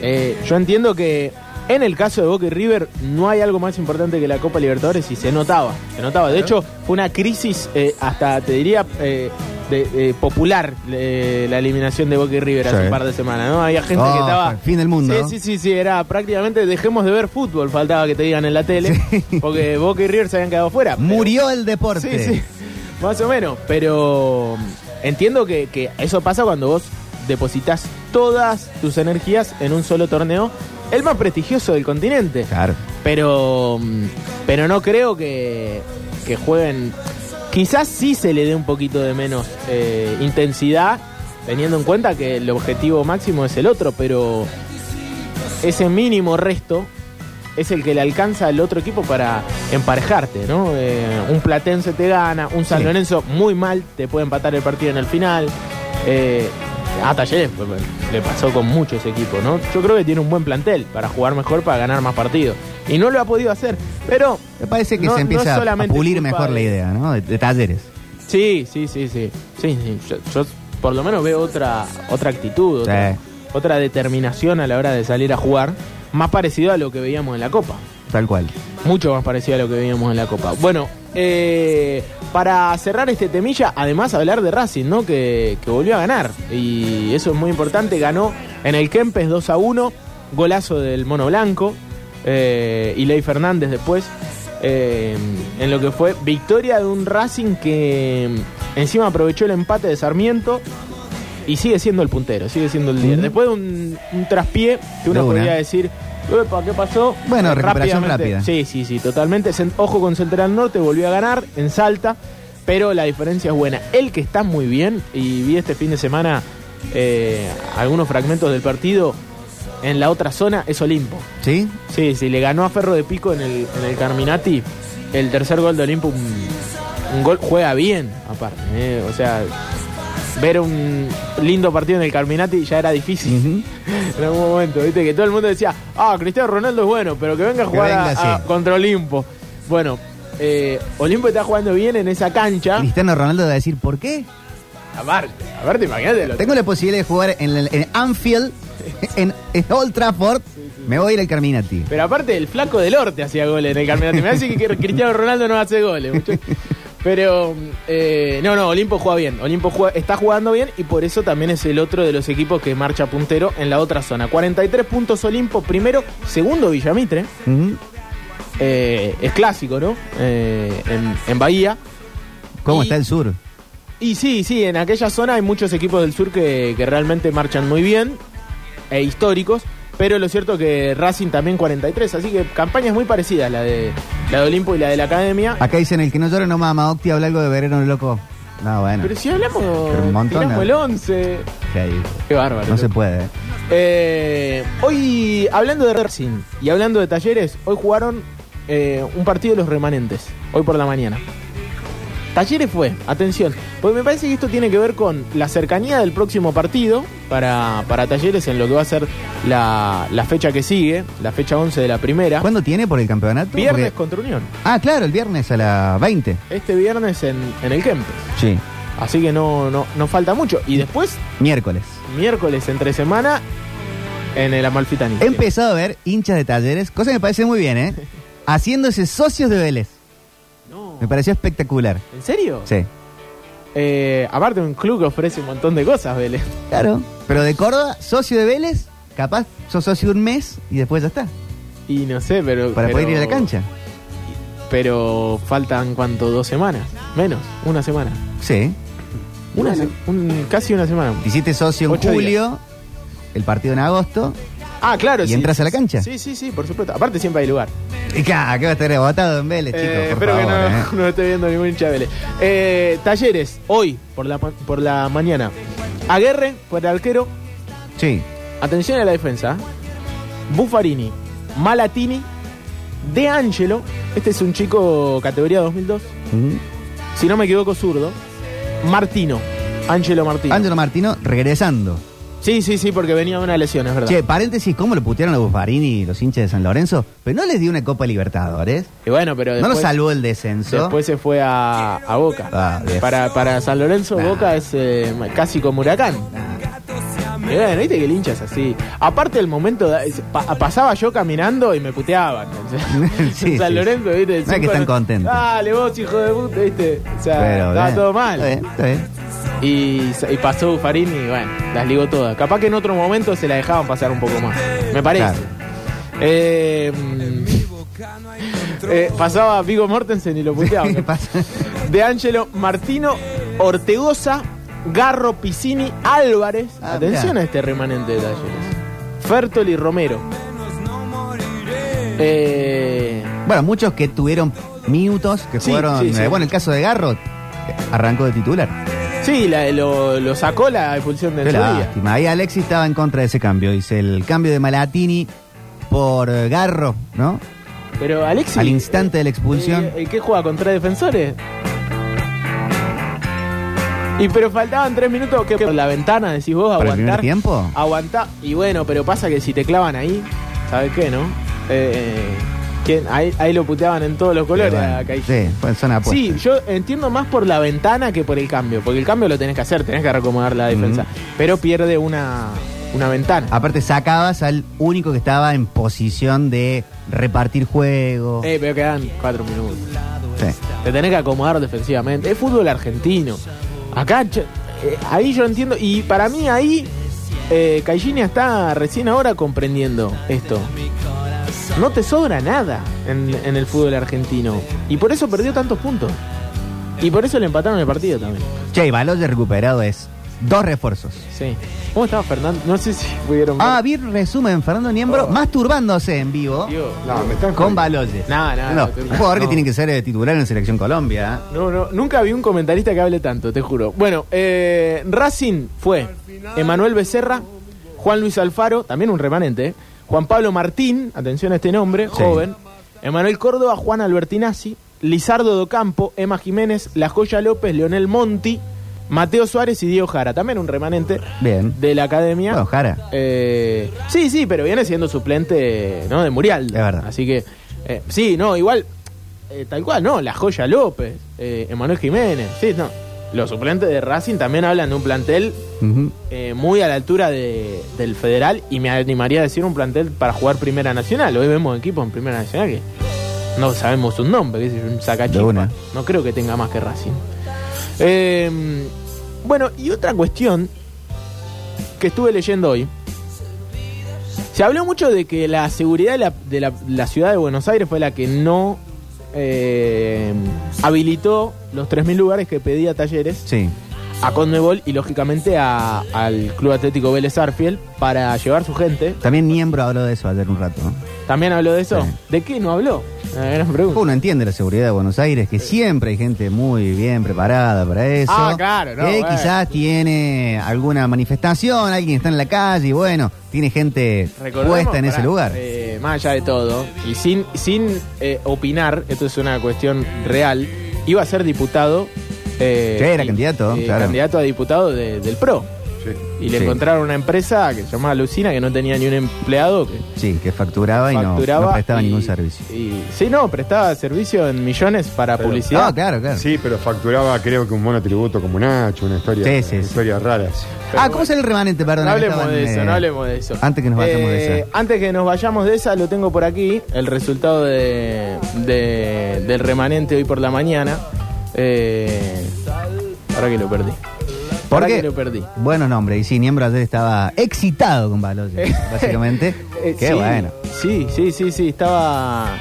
eh, yo entiendo que En el caso de Boca y River, no hay algo más importante que la Copa Libertadores y se notaba. Se notaba. De hecho, fue una crisis, eh, hasta te diría, eh, de, de popular eh, la eliminación de Boca y River hace
Sí.
un par de semanas. ¿no? Había gente que
Oh,
estaba.
fin del mundo,
Sí,
¿no?
sí, sí, sí. Era prácticamente dejemos de ver fútbol, faltaba que te digan en la tele. Porque Boca y River se habían quedado fuera. Pero-
Murió el deporte.
Sí, sí, más o menos. Pero entiendo que, que eso pasa cuando vos depositas todas tus energías en un solo torneo, el más prestigioso del continente.
Claro.
Pero, mm, pero no creo que, que jueguen. Quizás sí se le dé un poquito de menos eh, intensidad, teniendo en cuenta que el objetivo máximo es el otro, pero ese mínimo resto es el que le alcanza al otro equipo para emparejarte, ¿no? Eh, un Platense te gana, un San
Sí.
Lorenzo muy mal te puede empatar el partido en el final. Eh, a Talleres pues, le pasó con muchos equipos, ¿no? Yo creo que tiene un buen plantel para jugar mejor, para ganar más partidos. Y no lo ha podido hacer, pero...
Me parece que
no-
se empieza a pulir mejor la
de-
idea, ¿no? De, de talleres.
Sí, sí, sí, sí. Sí, sí. Yo, yo por lo menos veo otra, otra actitud, otra,
Sí.
otra determinación a la hora de salir a jugar, más parecido a lo que veíamos en la Copa.
Tal cual.
Mucho más parecido a lo que veíamos en la Copa. Bueno, eh, para cerrar este temilla, además hablar de Racing, ¿no? Que, que volvió a ganar. Y eso es muy importante. Ganó en el Kempes 2 a 1. Golazo del Mono Blanco. Eh, y Ley Fernández después. eh, en lo que fue victoria de un Racing que mm, encima aprovechó el empate de Sarmiento. Y sigue siendo el puntero, sigue siendo el líder. Después de un, un traspié que uno podría decir, "Epa, ¿qué pasó?
Bueno, recuperación rápida.
Sí, sí, sí, totalmente. Ojo con Central Norte, volvió a ganar en Salta, pero la diferencia es buena. El que está muy bien, y vi este fin de semana eh, algunos fragmentos del partido, en la otra zona es Olimpo.
¿Sí?
Sí, sí, le ganó a Ferro de Pico en el, en el Carminati. El tercer gol de Olimpo, un, un gol, juega bien, aparte. eh, O sea, ver un lindo partido en el Carminati ya era difícil. [LAUGHS] en algún momento, viste, que todo el mundo decía, ah, Cristiano Ronaldo es bueno, pero que venga a jugar a-
venga,
a-
sí.
contra Olimpo. Bueno, eh, Olimpo está jugando bien en esa cancha.
Cristiano Ronaldo va a decir, ¿por qué?
Aparte, aparte, imagínate.
Tengo la posibilidad de jugar en, el- en Anfield, [LAUGHS] en, en Old Trafford. Me voy a ir al Carminati.
Pero aparte, el flaco del Orte hacía goles en el Carminati. Me hace que Cristiano Ronaldo no hace goles. Pero, eh, no, no, Olimpo juega bien. Olimpo juega- está jugando bien y por eso también es el otro de los equipos que marcha puntero en la otra zona. 43 puntos Olimpo, primero, segundo Villamitre. Eh, es clásico, ¿no? Eh, en, en Bahía.
¿Cómo
Y-
está el sur?
Y sí, sí, en aquella zona hay muchos equipos del sur que, que realmente marchan muy bien e históricos, pero lo cierto que Racing también 43, así que campañas muy parecidas, la de, la de Olimpo y la de la Academia.
Acá dicen, el que no llora no mama. Octi habla algo de verano loco. No, bueno.
Pero si hablamos,
Pero un montón,
tiramos
¿no?
el 11.
Sí,
Qué bárbaro.
no se puede. ¿eh?
Eh, hoy, hablando de Racing y hablando de talleres, hoy jugaron eh, un partido de los remanentes, hoy por la mañana. Talleres fue, atención, porque me parece que esto tiene que ver con la cercanía del próximo partido para, para Talleres en lo que va a ser la, la fecha que sigue, la fecha 11 de la primera.
¿Cuándo tiene por el campeonato?
Viernes
Porque-
contra Unión.
Ah, claro, el viernes a las 20.
Este viernes en, en el Kempes.
Sí.
Así que no, no, no falta mucho. Y después,
Miércoles.
miércoles entre semana, en el Amalfitani.
He empezado a ver hinchas de talleres, cosa que me parece muy bien, ¿eh? [LAUGHS] Haciéndose socios de Vélez. Me pareció espectacular.
¿En serio?
Sí.
Eh, aparte, un club que ofrece un montón de cosas, Vélez.
Claro. Pero de Córdoba, socio de Vélez, capaz sos socio un mes y después ya está.
Y no sé, pero.
Para
pero-
poder ir a la cancha.
Pero faltan, ¿cuánto? ¿Dos semanas? Menos, una semana.
Sí.
Una un- casi una semana.
Te hiciste socio en
Ocho
julio, el partido en agosto.
Ah, claro.
¿Y
sí,
entras
sí,
a la cancha?
Sí, sí, sí, por supuesto. Aparte, siempre hay lugar.
Y acá, que va a estar rebotado en Vélez,
Eh,
chicos. por
espero
favor,
que no,
¿eh? [LAUGHS]
no esté viendo ningún hincha de Vélez. Eh, talleres, hoy, por la, por la mañana. Aguerre, por el arquero.
Sí.
Atención a la defensa. Buffarini, Malatini, De Angelo. Este es un chico categoría 2002.
Ujú.
Si no me equivoco, zurdo. Martino. Angelo Martino.
Ángelo Martino regresando.
Sí, sí, sí, porque venía de una lesión, es verdad.
Che, paréntesis, ¿cómo lo putearon a Buffarini y los hinchas de San Lorenzo? Pero no les dio una Copa Libertadores.
Y bueno, pero
no
después,
lo salvó el descenso.
después se fue a, a Boca.
Ah,
para, para San Lorenzo,
Nah.
Boca es eh, casi como Huracán. Y bueno, viste que el hincha es así. Aparte del momento, de- pa- pasaba yo caminando y me puteaban. [LAUGHS]
Sí,
San
sí.
Lorenzo, ¿viste?
No es que están
no-
contentos.
Dale vos, hijo de puta, ¿viste? O sea,
Pero,
estaba
bien,
todo mal.
está bien, está bien.
Y, y pasó Bufarini y bueno, las ligó todas. Capaz que en otro momento se la dejaban pasar un poco más. Me parece.
Claro.
Eh, eh, pasaba Vigo Mortensen y lo puteaban. [LAUGHS] De Angelo Martino Ortegoza, Garro Piscini Álvarez.
Ah,
Atención
mirá.
a este remanente de talleres. Fertoli Romero. Eh,
Bueno, muchos que tuvieron minutos, que
Sí,
fueron.
sí, sí.
bueno, el caso de Garro arrancó de titular.
Sí, la- lo, lo sacó la expulsión del
Qué
Sevilla.
lástima. Ahí Alexis estaba en contra de ese cambio. Dice el cambio de Malatini por eh, Garro, ¿no?
Pero Alexis.
Al instante de la expulsión.
Eh, ¿El que juega contra defensores? Y pero faltaban tres minutos que por la ventana decís vos
¿Para el
aguantar.
tiempo?
Aguantar. Y bueno, pero pasa que si te clavan ahí, ¿sabes qué, no? Eh, ¿quién? Ahí, ahí lo puteaban en todos los colores.
Bueno,
a
sí, pues son apuestas.
Sí, yo entiendo más por la ventana que por el cambio. Porque el cambio lo tenés que hacer, tenés que recomodar la defensa. Pero pierde una, una ventana.
Aparte sacabas al único que estaba en posición de repartir juego.
Eh, pero quedan cuatro minutos.
Sí.
Te tenés que acomodar defensivamente. Es fútbol argentino. Acá, eh, ahí yo entiendo. Y para mí ahí, eh, Caixinha está recién ahora comprendiendo esto. No te sobra nada en, en el fútbol argentino. Y por eso perdió tantos puntos. Y por eso le empataron el partido también.
Che, y Baloye recuperado es dos refuerzos.
Sí. ¿Cómo estaba Fernando? No sé si pudieron ver.
Ah, vi resumen, Fernando Niembro masturbándose en vivo
Dios.
No, me están
con Baloye.
No, no,
No, un jugador que tiene que ser eh, titular en Selección Colombia.
No, no, nunca vi un comentarista que hable tanto, te juro. Bueno, eh, Racing fue Emanuel Becerra, Juan Luis Alfaro, también un remanente, ¿eh? Juan Pablo Martín, atención a este nombre, joven, Emanuel Córdoba, Juan Albertinazzi, Lizardo Docampo, Emma Jiménez, La Joya López, Leonel Monti, Mateo Suárez y Diego Jara, también un remanente
Bien.
de la academia.
Bueno, Jara.
Eh, sí, sí, pero viene siendo suplente ¿no? de Murial.
Es verdad.
Así que, eh, sí, no, igual, eh, tal cual, ¿no? La Joya López, eh, Emanuel Jiménez, sí, no. Los suplentes de Racing también hablan de un plantel eh, muy a la altura de- del federal y me animaría a decir un plantel para jugar Primera Nacional. Hoy vemos equipos en Primera Nacional que no sabemos su nombre, que es un sacachispa. No creo que tenga más que Racing. Eh, bueno, y otra cuestión que estuve leyendo hoy. Se habló mucho de que la seguridad de la, de la- la ciudad de Buenos Aires fue la que no eh, habilitó los 3.000 lugares que pedía Talleres
Sí.
a Conmebol y lógicamente a- al Club Atlético Vélez Arfiel para llevar su gente.
También Niembro habló de eso ayer un rato. ¿no?
¿También habló de eso?
Sí.
¿De qué no habló? Pregunta.
Uno entiende la seguridad de Buenos Aires, que siempre hay gente muy bien preparada para eso.
Ah, claro, no,
Que
bueno.
quizás tiene alguna manifestación, alguien está en la calle y bueno, tiene gente
Recordemos,
puesta en ese lugar.
eh, más allá de todo, y sin, sin eh, opinar, esto es una cuestión real, iba a ser diputado. eh,
Sí, era
y-
candidato,
eh,
claro.
Candidato a diputado de- del PRO. Y le
Sí.
encontraron una empresa que se llamaba Lucina, que no tenía ni un empleado, que
Sí, que facturaba, y no-
facturaba
prestaba
y-
ningún servicio.
Y, sí, no, prestaba servicio en millones para publicidad.
Ah, claro, claro.
Sí, pero facturaba creo que un monotributo como Nacho, una historia,
Sí, sí, sí.
historias raras.
Ah, ¿cómo sale el remanente? Perdón.
No
acá
hablemos
estaban,
de eso,
eh,
no hablemos de eso.
Antes que nos vayamos de
Eh,
esa.
Antes que nos vayamos de esa, lo tengo por aquí, el resultado de, de- del remanente hoy por la mañana. Eh, ahora que lo perdí.
¿Por qué?
que lo perdí.
Buenos nombres. Y sí, Niembro ayer estaba excitado con Baloye, [LAUGHS] básicamente.
Eh,
Qué
sí,
bueno.
Sí, sí, sí, sí, estaba...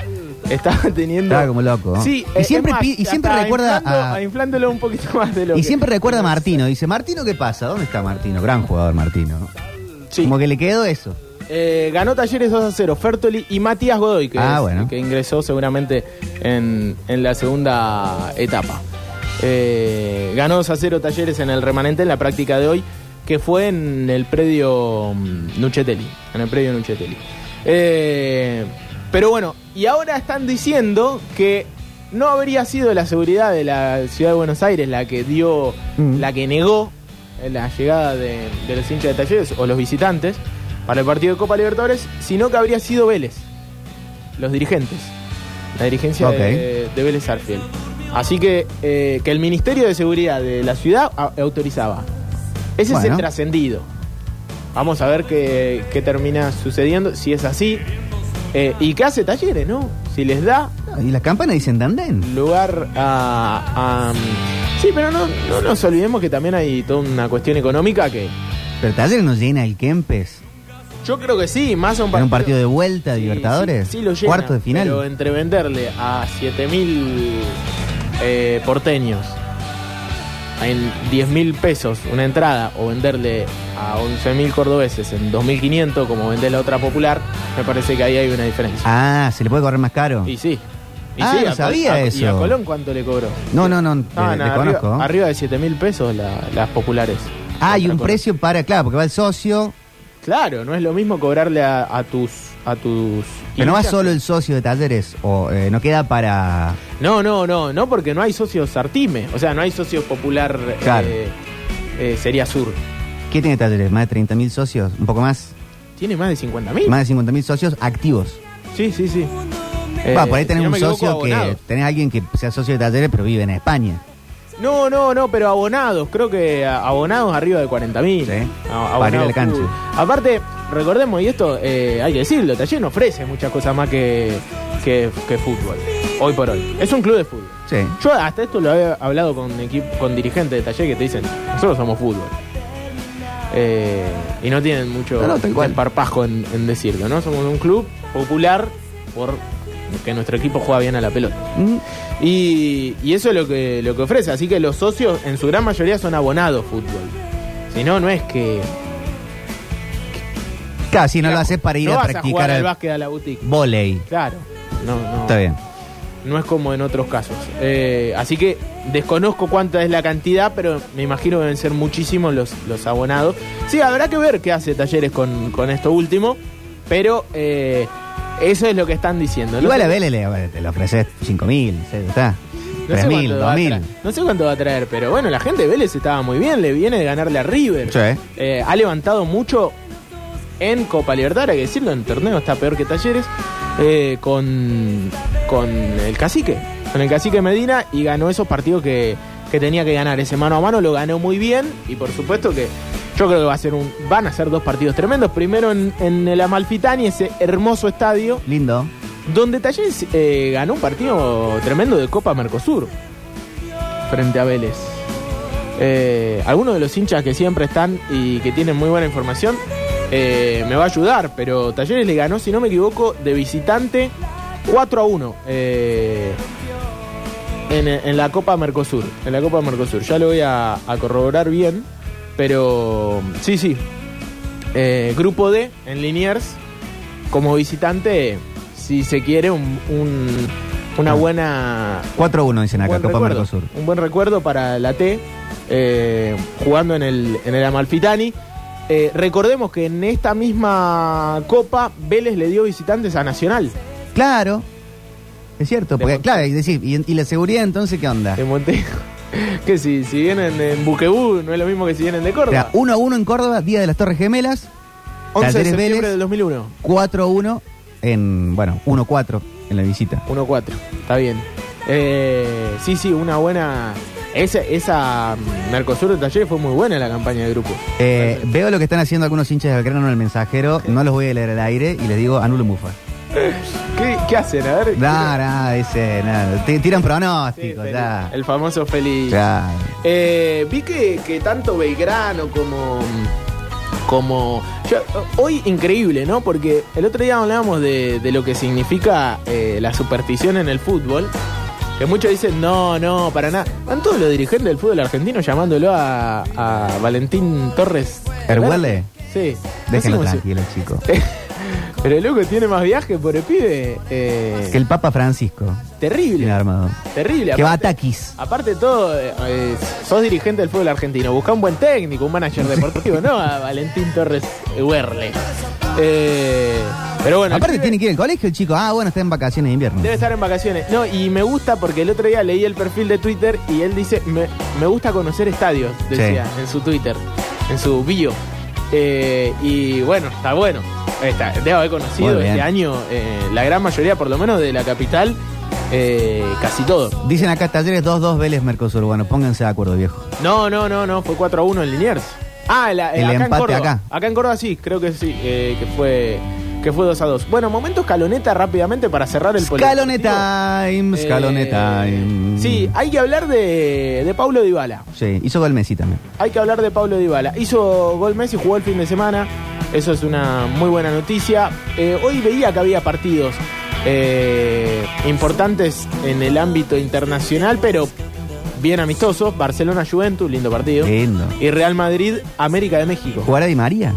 Estaba teniendo...
Estaba como loco. ¿no?
Sí,
y
eh,
siempre,
más,
y siempre recuerda
inflando-
a,
inflándolo un poquito más de lo
Y
que-
siempre recuerda a Martino. Dice, Martino, ¿qué pasa? ¿Dónde está Martino? Gran jugador Martino. ¿no? Como que le quedó eso.
Eh, ganó Talleres 2 a 0, Fertoli y Matías Godoy, que,
Ah,
es-
bueno.
que ingresó seguramente en, en la segunda etapa. Eh, ganó 2 a 0 Talleres en el remanente en la práctica de hoy, que fue en el predio mm, Nuchetelli. En el predio Nuchetelli. Eh, pero bueno, y ahora están diciendo que no habría sido la seguridad de la ciudad de Buenos Aires la que dio, la que negó la llegada de, de los hinchas de Talleres o los visitantes para el partido de Copa Libertadores, sino que habría sido Vélez, los dirigentes, la dirigencia de, de Vélez Arfiel. Así que eh, que el Ministerio de Seguridad de la ciudad a- autorizaba. Ese es
Bueno.
el trascendido. Vamos a ver qué, qué termina sucediendo, si es así. Eh, ¿Y qué hace Talleres, no? Si les da
Y las campanas dicen Tandén.
lugar a... a- sí, pero no, no nos olvidemos que también hay toda una cuestión económica que
Pero Talleres nos llena el Kempes.
yo creo que sí, más a un partido...
un partido de vuelta de Libertadores.
Sí, lo llena,
Cuarto de final.
Pero entre venderle a 7000 eh, porteños en 10 mil pesos una entrada o venderle a 11.000 cordobeses en 2.500 como vende la otra popular, me parece que ahí hay una diferencia.
Ah, ¿se le puede correr más caro?
Y sí. Y
Ah,
sí,
no
a-
sabía
a- ¿Y
eso.
a Colón cuánto le cobró?
No, no, no,
Estaban
le- le
arriba,
conozco.
arriba de 7 mil pesos la- las populares.
Ah, hay un precio para, claro, porque va el socio,
Claro, no es lo mismo cobrarle a, a tus a tus
pero no va solo el socio de Talleres, o eh, no queda para...
No, no, no, no porque no hay socios Artime, o sea, no hay socios popular
Claro.
eh, eh, Sería Sur.
¿Qué tiene Talleres? ¿Más de 30.000 socios? ¿Un poco más?
Tiene más de 50 mil.
Más de 50.000 socios activos.
Sí, sí, sí.
Va,
Eh,
por ahí tenés
si no
un
me equivoco,
socio que...
abonados.
Tenés alguien que sea socio de Talleres, pero vive en España.
No, no, no, pero abonados, creo que a- abonados arriba de 40 mil.
Sí. Para ir al cancha.
Aparte, recordemos, y esto eh, hay que decirlo, Taller no ofrece muchas cosas más que, que, que fútbol, hoy por hoy. Es un club de fútbol.
Sí.
Yo hasta esto lo había hablado con con dirigentes de Taller que te dicen, nosotros somos fútbol. Eh, y no tienen mucho
No, no,
en, en decirlo, ¿no? Somos un club popular por que nuestro equipo juega bien a la pelota.
Mm.
Y, y eso es lo que, lo que ofrece. Así que los socios, en su gran mayoría, son abonados fútbol. Si no, no es que.
Claro, si no lo haces para ir
no
a
vas
practicar
jugar al básquet a la boutique.
volei.
Claro. No, no.
Está bien.
No es como en otros casos. Eh, así que desconozco cuánta es la cantidad, pero me imagino que deben ser muchísimos los, los abonados. Sí, habrá que ver qué hace Talleres con, con esto último, pero eh, eso es lo que están diciendo.
Igual a Vélez le, te le ofreces 5.000, está.
No sé
3.000,
cuánto va a
2.000.
traer. No sé cuánto va a traer, pero bueno, la gente de Vélez estaba muy bien, le viene de ganarle a River.
Sí.
Eh, ha levantado mucho en Copa Libertad, hay que decirlo, en torneo está peor que Talleres, eh, con, con el cacique, con el cacique Medina y ganó esos partidos que, que tenía que ganar. Ese mano a mano lo ganó muy bien y por supuesto que yo creo que va a ser un, van a ser dos partidos tremendos. Primero en, en el Amalfitani, ese hermoso estadio,
Lindo.
donde Talleres eh, ganó un partido tremendo de Copa Mercosur frente a Vélez. Eh, algunos de los hinchas que siempre están y que tienen muy buena información eh, me va a ayudar, pero Talleres le ganó, si no me equivoco, de visitante 4 a 1 eh, en, en la Copa Mercosur. En la Copa Mercosur. Ya lo voy a, a corroborar bien, pero sí, sí. Eh, grupo D en Liniers, como visitante, si se quiere, un, un- una buena
4-1 dicen acá, Copa
recuerdo,
Mercosur.
Un buen recuerdo para la T, eh, jugando en el, en el Amalfitani. Eh, recordemos que en esta misma Copa, Vélez le dio visitantes a Nacional.
Claro. Es cierto, porque claro, y decir, ¿y, y la seguridad entonces qué onda?
En Montejo. [LAUGHS] que si, si vienen en Buquebú, no es lo mismo que si vienen de
O sea,
Córdoba.
1 a 1 en Córdoba, Día de las Torres Gemelas.
11 de septiembre
Vélez.
del 2001.
4 a 1 en, bueno, 1 4 en la visita.
1-4, está bien. Eh, sí, sí, una buena. Esa, esa mm, Mercosur de Talleres fue muy buena la campaña de grupo.
Eh, veo lo que están haciendo algunos hinchas de Belgrano en el mensajero, no los voy a leer al aire y les digo anulo Mufa. [LAUGHS]
¿Qué, qué hacen? A ver.
No, no. T- Tiran pronósticos, ya.
El famoso feliz.
Ya.
Eh, vi que, que tanto Belgrano como. como yo- hoy increíble, ¿no? Porque el otro día hablábamos de, de lo que significa eh, la superstición en el fútbol. Que muchos dicen, no, no, para nada. Van todos los dirigentes del fútbol argentino llamándolo a, a Valentín Torres.
¿Erhuele?
Sí. No sé
Déjenlo tranquilo, chico. [LAUGHS]
Pero el loco tiene más viajes por el pibe. eh,
Que el Papa Francisco
terrible.
tiene armado.
Terrible.
Que va a
aparte-
taquis.
Aparte de todo, eh, eh, sos dirigente del fútbol argentino. Busca un buen técnico, un manager deportivo, no a Valentín Torres Huerle. Eh, pero bueno, el
Aparte
pibe
tiene que ir al colegio el chico. Ah, bueno, está en vacaciones de invierno.
debe estar en vacaciones. No, y me gusta porque el otro día leí el perfil de Twitter y él dice, me, me gusta conocer estadios, decía en su Twitter, en su bio. Eh, y bueno, está bueno. Está, debo haber conocido este año eh, la gran mayoría, por lo menos de la capital, eh, casi todo.
Dicen acá Talleres 2-2 Vélez Mercosur. Bueno, pónganse de acuerdo, viejo.
No, no, no, no, fue 4 a 1 en Liniers. Ah, la-
El
acá en
empate
Córdoba.
acá.
en Córdoba sí, creo que sí, eh, que fue que fue 2 a 2. Bueno, momento escaloneta rápidamente para cerrar el polideportivo.
time, Scalone
Eh,
time.
Sí, hay que hablar de, de Paulo Dybala.
Sí, hizo gol Messi también.
Hay que hablar de Paulo Dybala. Hizo gol Messi, jugó el fin de semana. Eso es una muy buena noticia. Eh, hoy veía que había partidos eh, importantes en el ámbito internacional, pero bien amistosos. Barcelona-Juventus, lindo partido.
Lindo.
Y Real Madrid-América de México.
¿Jugará Di María?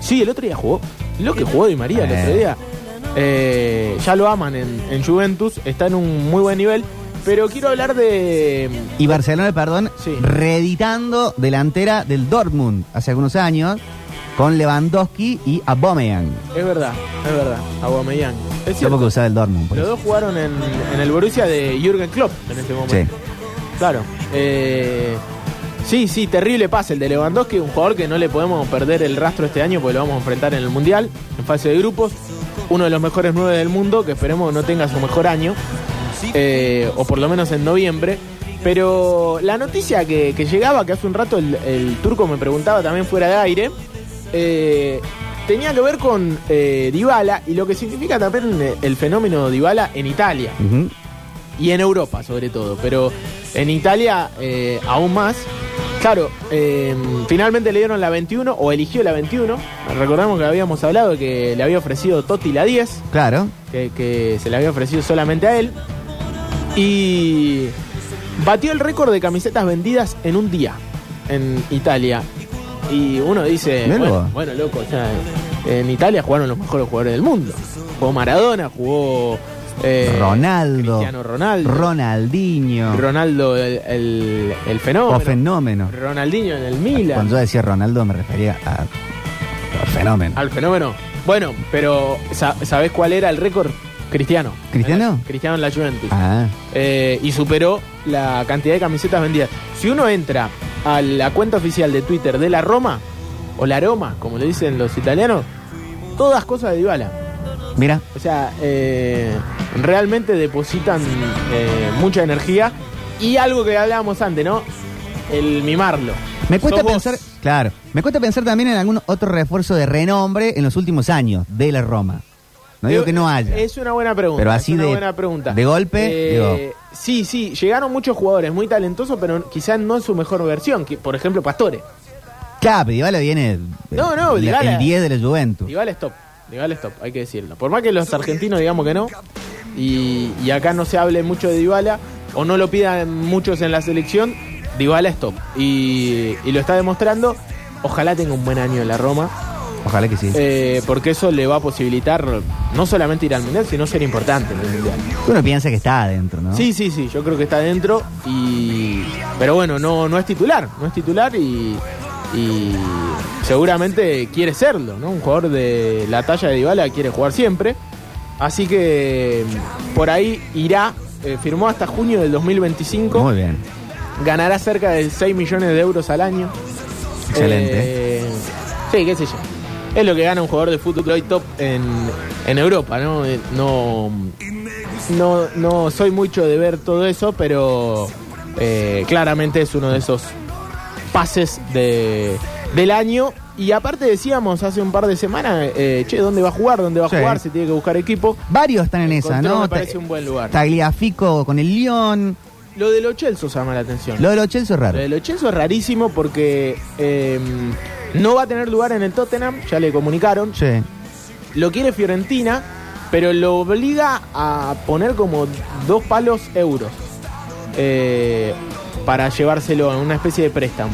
Sí, el otro día jugó. Lo que jugó Di María el otro día. Eh, ya lo aman en, en Juventus. Está en un muy buen nivel. Pero quiero hablar de...
Y Barcelona, perdón, reeditando delantera del Dortmund hace algunos años con Lewandowski y Aubameyang.
Es verdad, es verdad. Aubameyang. Es cierto.
porque usaba el Dortmund.
Los dos jugaron en, en el Borussia de Jürgen Klopp en ese momento.
Sí.
Claro. Eh, sí, sí, terrible pase el de Lewandowski, un jugador que no le podemos perder el rastro este año porque lo vamos a enfrentar en el Mundial, en fase de grupos. Uno de los mejores nueve del mundo, que esperemos no tenga su mejor año, eh, o por lo menos en noviembre. Pero la noticia que, que llegaba, que hace un rato el, el turco me preguntaba también fuera de aire, eh, tenía que ver con eh, Dybala y lo que significa también eh, el fenómeno Dybala en Italia y en Europa sobre todo, pero en Italia eh, aún más. Claro, eh, finalmente le dieron la 21 o eligió la 21. Recordamos que habíamos hablado de que le había ofrecido Totti la 10,
Claro.
que, que se le había ofrecido solamente a él. Y batió el récord de camisetas vendidas en un día en Italia. Y uno dice, bueno, bueno, loco, o sea, en Italia jugaron los mejores jugadores del mundo. Jugó Maradona, jugó eh,
Ronaldo.
Cristiano Ronaldo.
Ronaldinho.
Ronaldo el, el, el fenómeno.
O fenómeno.
Ronaldinho en el Milan.
Cuando yo decía Ronaldo me refería a, a fenómeno.
Al fenómeno. Bueno, pero sa- ¿sabés cuál era el récord? Cristiano.
¿Cristiano?
Cristiano en la Juventus.
Ah,
Eh, y superó la cantidad de camisetas vendidas. Si uno entra a la cuenta oficial de Twitter de la Roma, o la Roma, como le dicen los italianos, todas cosas de Dybala.
mira.
O sea, eh, realmente depositan eh, mucha energía y algo que hablábamos antes, ¿no? El mimarlo.
Me cuesta
Sos vos.
pensar, claro, me cuesta pensar también en algún otro refuerzo de renombre en los últimos años de la Roma. No digo que no haya.
Es una buena pregunta.
Pero
es
así
una
de-
buena pregunta.
de golpe,
Eh,
digo.
Sí, sí, llegaron muchos jugadores muy talentosos, pero quizás no en su mejor versión. que- Por ejemplo, Pastore.
Claro, pero Dybala viene
No, no,
la-
Dybala-
el 10 de la Juventus.
Dybala es top. Dybala es top, hay que decirlo. Por más que los argentinos digamos que no, y, y acá no se hable mucho de Dybala, o no lo pidan muchos en la selección, Dybala es top. Y, y lo está demostrando. Ojalá tenga un buen año en la Roma.
Ojalá que sí.
eh, porque eso le va a posibilitar no solamente ir al Mundial, sino ser importante en el Mundial.
Uno piensa que está adentro, ¿no?
Sí, sí, sí, yo creo que está dentro y pero bueno, no, no es titular, no es titular y, y seguramente quiere serlo, ¿no? Un jugador de la talla de Dybala quiere jugar siempre. Así que por ahí irá, eh, firmó hasta junio del 2025,
Muy bien.
ganará cerca de 6 millones de euros al año.
Excelente.
Eh, sí, qué sé yo. Es lo que gana un jugador de fútbol hoy top en, en Europa, ¿no? Eh, No, no, no soy mucho de ver todo eso, pero eh, claramente es uno de esos pases de, del año. Y aparte decíamos hace un par de semanas, eh, che, ¿dónde va a jugar? ¿Dónde va a
Sí.
jugar? Se tiene que buscar equipo.
Varios están en esa, ¿no?
me parece un buen lugar.
Tagliafico con el Lyon.
Lo de los Chelsea llama la atención.
Lo de los Chelsea es raro.
Lo de los Chelsea es rarísimo porque eh, no va a tener lugar en el Tottenham, ya le comunicaron.
Sí.
Lo quiere Fiorentina, pero lo obliga a poner como dos palos euros eh, para llevárselo en una especie de préstamo.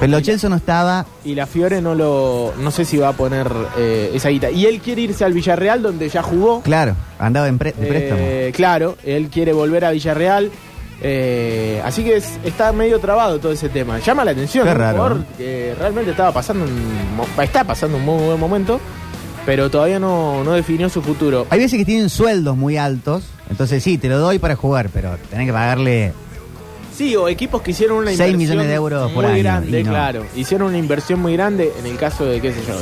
Pero los Chelsea no estaba.
Y la Fiore no lo no sé si va a poner eh, esa guita. Y él quiere irse al Villarreal donde ya jugó.
Claro, andaba en, pre- de préstamo.
Eh, claro, él quiere volver a Villarreal. Eh, así que es- está medio trabado todo ese tema. Llama la atención.
Qué
un
raro,
jugador que realmente estaba pasando un, mo- está pasando un muy buen momento, pero todavía no, no definió su futuro.
Hay veces que tienen sueldos muy altos. Entonces sí, te lo doy para jugar, pero tenés que pagarle.
Sí, o equipos que hicieron una
6
inversión
millones de euros por
muy
año,
grande,
y no.
claro. Hicieron una inversión muy grande en el caso de, qué sé yo,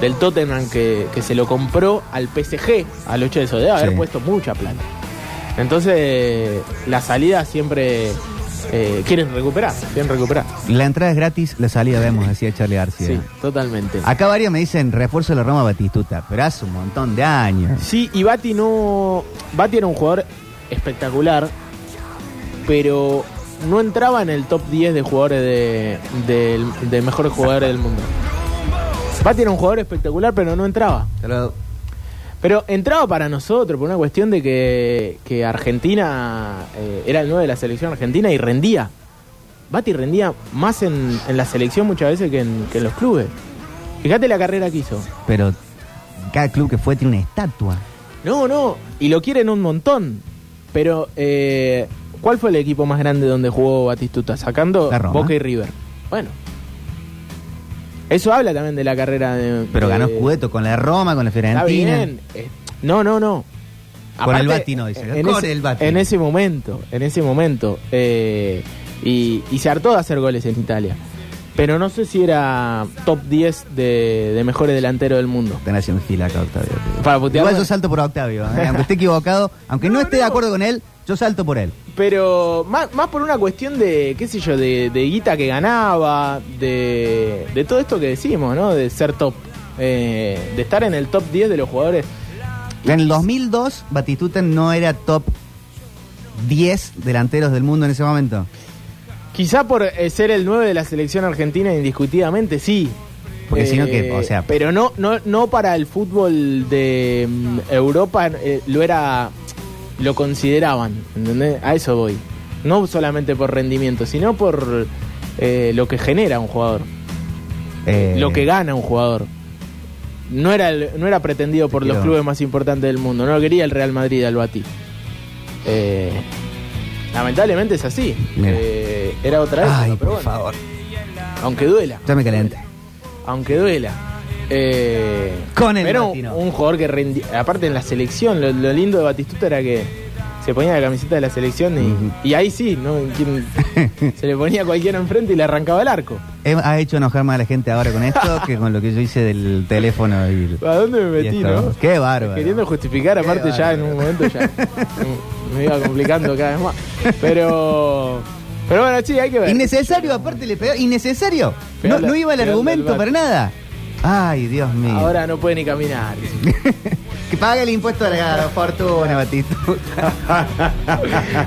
del Tottenham que, que se lo compró al PSG, a los Chelsea, debe haber
Sí.
puesto mucha plata. Entonces, la salida siempre eh, quieren recuperar, quieren recuperar.
La entrada es gratis, la salida vemos, decía Charlie García.
Sí, totalmente.
Acá varios me dicen refuerzo de la Roma Batistuta, pero hace un montón de años.
Sí, y Bati no. Bati era un jugador espectacular, pero no entraba en el top 10 de jugadores de, del- de mejores jugadores del mundo. Bati era un jugador espectacular, pero no entraba. Pero entraba para nosotros por una cuestión de que, que Argentina eh, era el 9 de la selección argentina y rendía. Bati rendía más en, en la selección muchas veces que en, que en los clubes. Fíjate la carrera que hizo.
Pero cada club que fue tiene una estatua.
No, no, y lo quieren un montón. Pero, eh, ¿cuál fue el equipo más grande donde jugó Batistuta? Sacando. Boca y River. Bueno. Eso habla también de la carrera de...
Pero
de-
ganó Scudetto con la Roma, con la
Está
Fiorentina.
bien. eh, No, no, no.
Con el Bati no, dice.
En
Con
ese,
el Bati.
en ese momento, en ese momento. eh, y, y se hartó de hacer goles en Italia. Pero no sé si era top 10 de, de mejores delanteros del mundo.
Están haciendo fila acá, Octavio.
Para.
Igual yo salto por Octavio. ¿eh? Aunque esté equivocado, aunque [LAUGHS] no, esté de acuerdo con él, yo salto por él.
Pero más, más por una cuestión de, qué sé yo, de, de guita que ganaba, de, de todo esto que decimos, ¿no? De ser top. eh, de estar en el top 10 de los jugadores.
En el 2002, Batistuta no era top 10 delanteros del mundo en ese momento.
Quizá por eh, ser el 9 de la selección argentina, indiscutidamente sí.
Porque si no,
Eh,
que, o sea,
Pero no, no, no para el fútbol de mm, Europa eh, lo era. Lo consideraban, ¿entendés? A eso voy. No solamente por rendimiento, sino por eh, lo que genera un jugador.
eh,
lo que gana un jugador. No era, el- no era pretendido por los clubes más importantes del mundo. No lo quería el Real Madrid al Bati. Eh, lamentablemente es así. Eh, era otra época,
Ay,
pero
por
bueno.
favor.
Aunque duela.
Ya me.
Aunque duela. Eh,
Con el
pero un, jugador que rendía. Aparte en la selección, lo, lo lindo de Batistuta era que se ponía la camiseta de la selección y, y ahí sí, ¿no? ¿Quién- [LAUGHS] se le ponía cualquiera enfrente y le arrancaba el arco.
He- ha hecho enojar más a la gente ahora con esto que con lo que yo hice del teléfono. Y,
¿A dónde me
y
metí,
esto.
no?
Qué bárbaro.
Queriendo justificar,
Qué
aparte ya en un momento ya me, me iba complicando cada vez más. Pero pero bueno, sí, hay que ver.
Innecesario, aparte le pegó. Innecesario. No, no iba el argumento para nada. Ay, Dios mío.
Ahora no puede ni caminar. [LAUGHS]
Que pague el impuesto a la fortuna, Batito. [LAUGHS]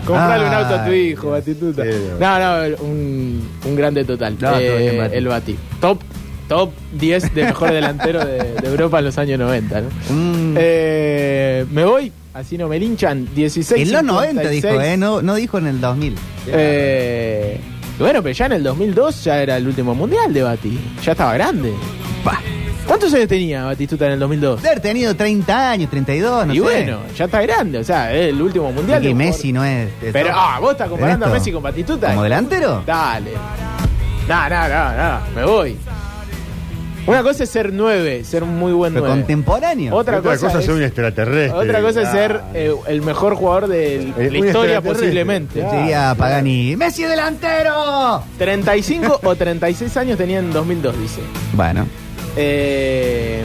Comprarle un auto a tu hijo, Batituta. No, no, un, un grande total.
No,
Eh, el Bati. Top, top 10 de mejor delantero de, de Europa en los años 90. ¿no?
Mm.
Eh, me voy, así no me linchan. 16
en los 90 dijo,
56.
¿eh? No, no dijo en el 2000.
Eh, bueno, pero ya en el 2002 ya era el último mundial de Bati. Ya estaba grande. ¿Cuántos años tenía Batistuta en el 2002?
Debe haber tenido 30 años, 32, no
y
sé.
bueno, ya está grande. O sea, es el último mundial.
Y Messi no es.
Pero, ah, vos estás comparando a. Messi con Batistuta.
¿Como delantero?
Dale. No, no, no, no. Me voy. Una cosa es ser nueve, ser un muy buen
Pero
nueve.
contemporáneo.
Otra,
Otra
cosa,
cosa
es
es un extraterrestre.
Otra cosa es ser eh, el mejor jugador de
Eh,
la historia posiblemente.
Diría Pagani, Messi es delantero.
35 o 36 años tenía en 2002, dice.
Bueno.
Eh,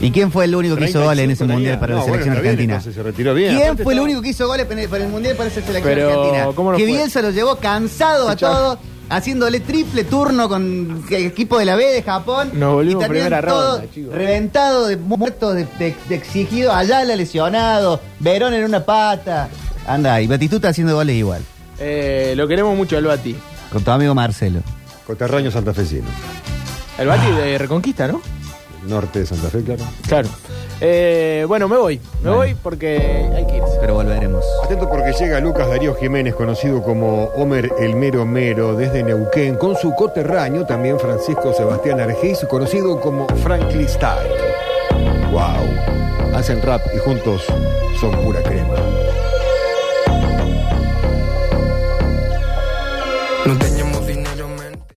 ¿Y quién fue el único que hizo
35
goles en ese mundial para
No,
la selección
bueno, bien,
argentina?
se retiró bien.
¿Quién fue el único que hizo goles para el- mundial para esa selección
Pero,
argentina?
¿cómo no
que
fue?
Bielsa lo llevó cansado a todos, haciéndole triple turno con el equipo de la B de Japón.
Nos volvimos
y terminan
primera ronda, chicos.
Reventado de muertos, de, de, de exigido, Ayala lesionado, Verón en una pata. Anda, y Batistuta haciendo goles igual.
eh, lo queremos mucho al Bati.
Con tu amigo Marcelo.
Cotarraño santafesino.
El Bati de Reconquista, ¿no?
Norte de Santa Fe, claro.
Claro. Eh, bueno, me voy. Me
Bueno.
voy porque hay que irse.
Pero volveremos.
Atento porque llega Lucas Darío Jiménez, conocido como Homer el Mero Mero, desde Neuquén, con su coterraño, también Francisco Sebastián Argiz, conocido como Franklin Style. ¡Wow! Hacen rap y juntos son pura crema.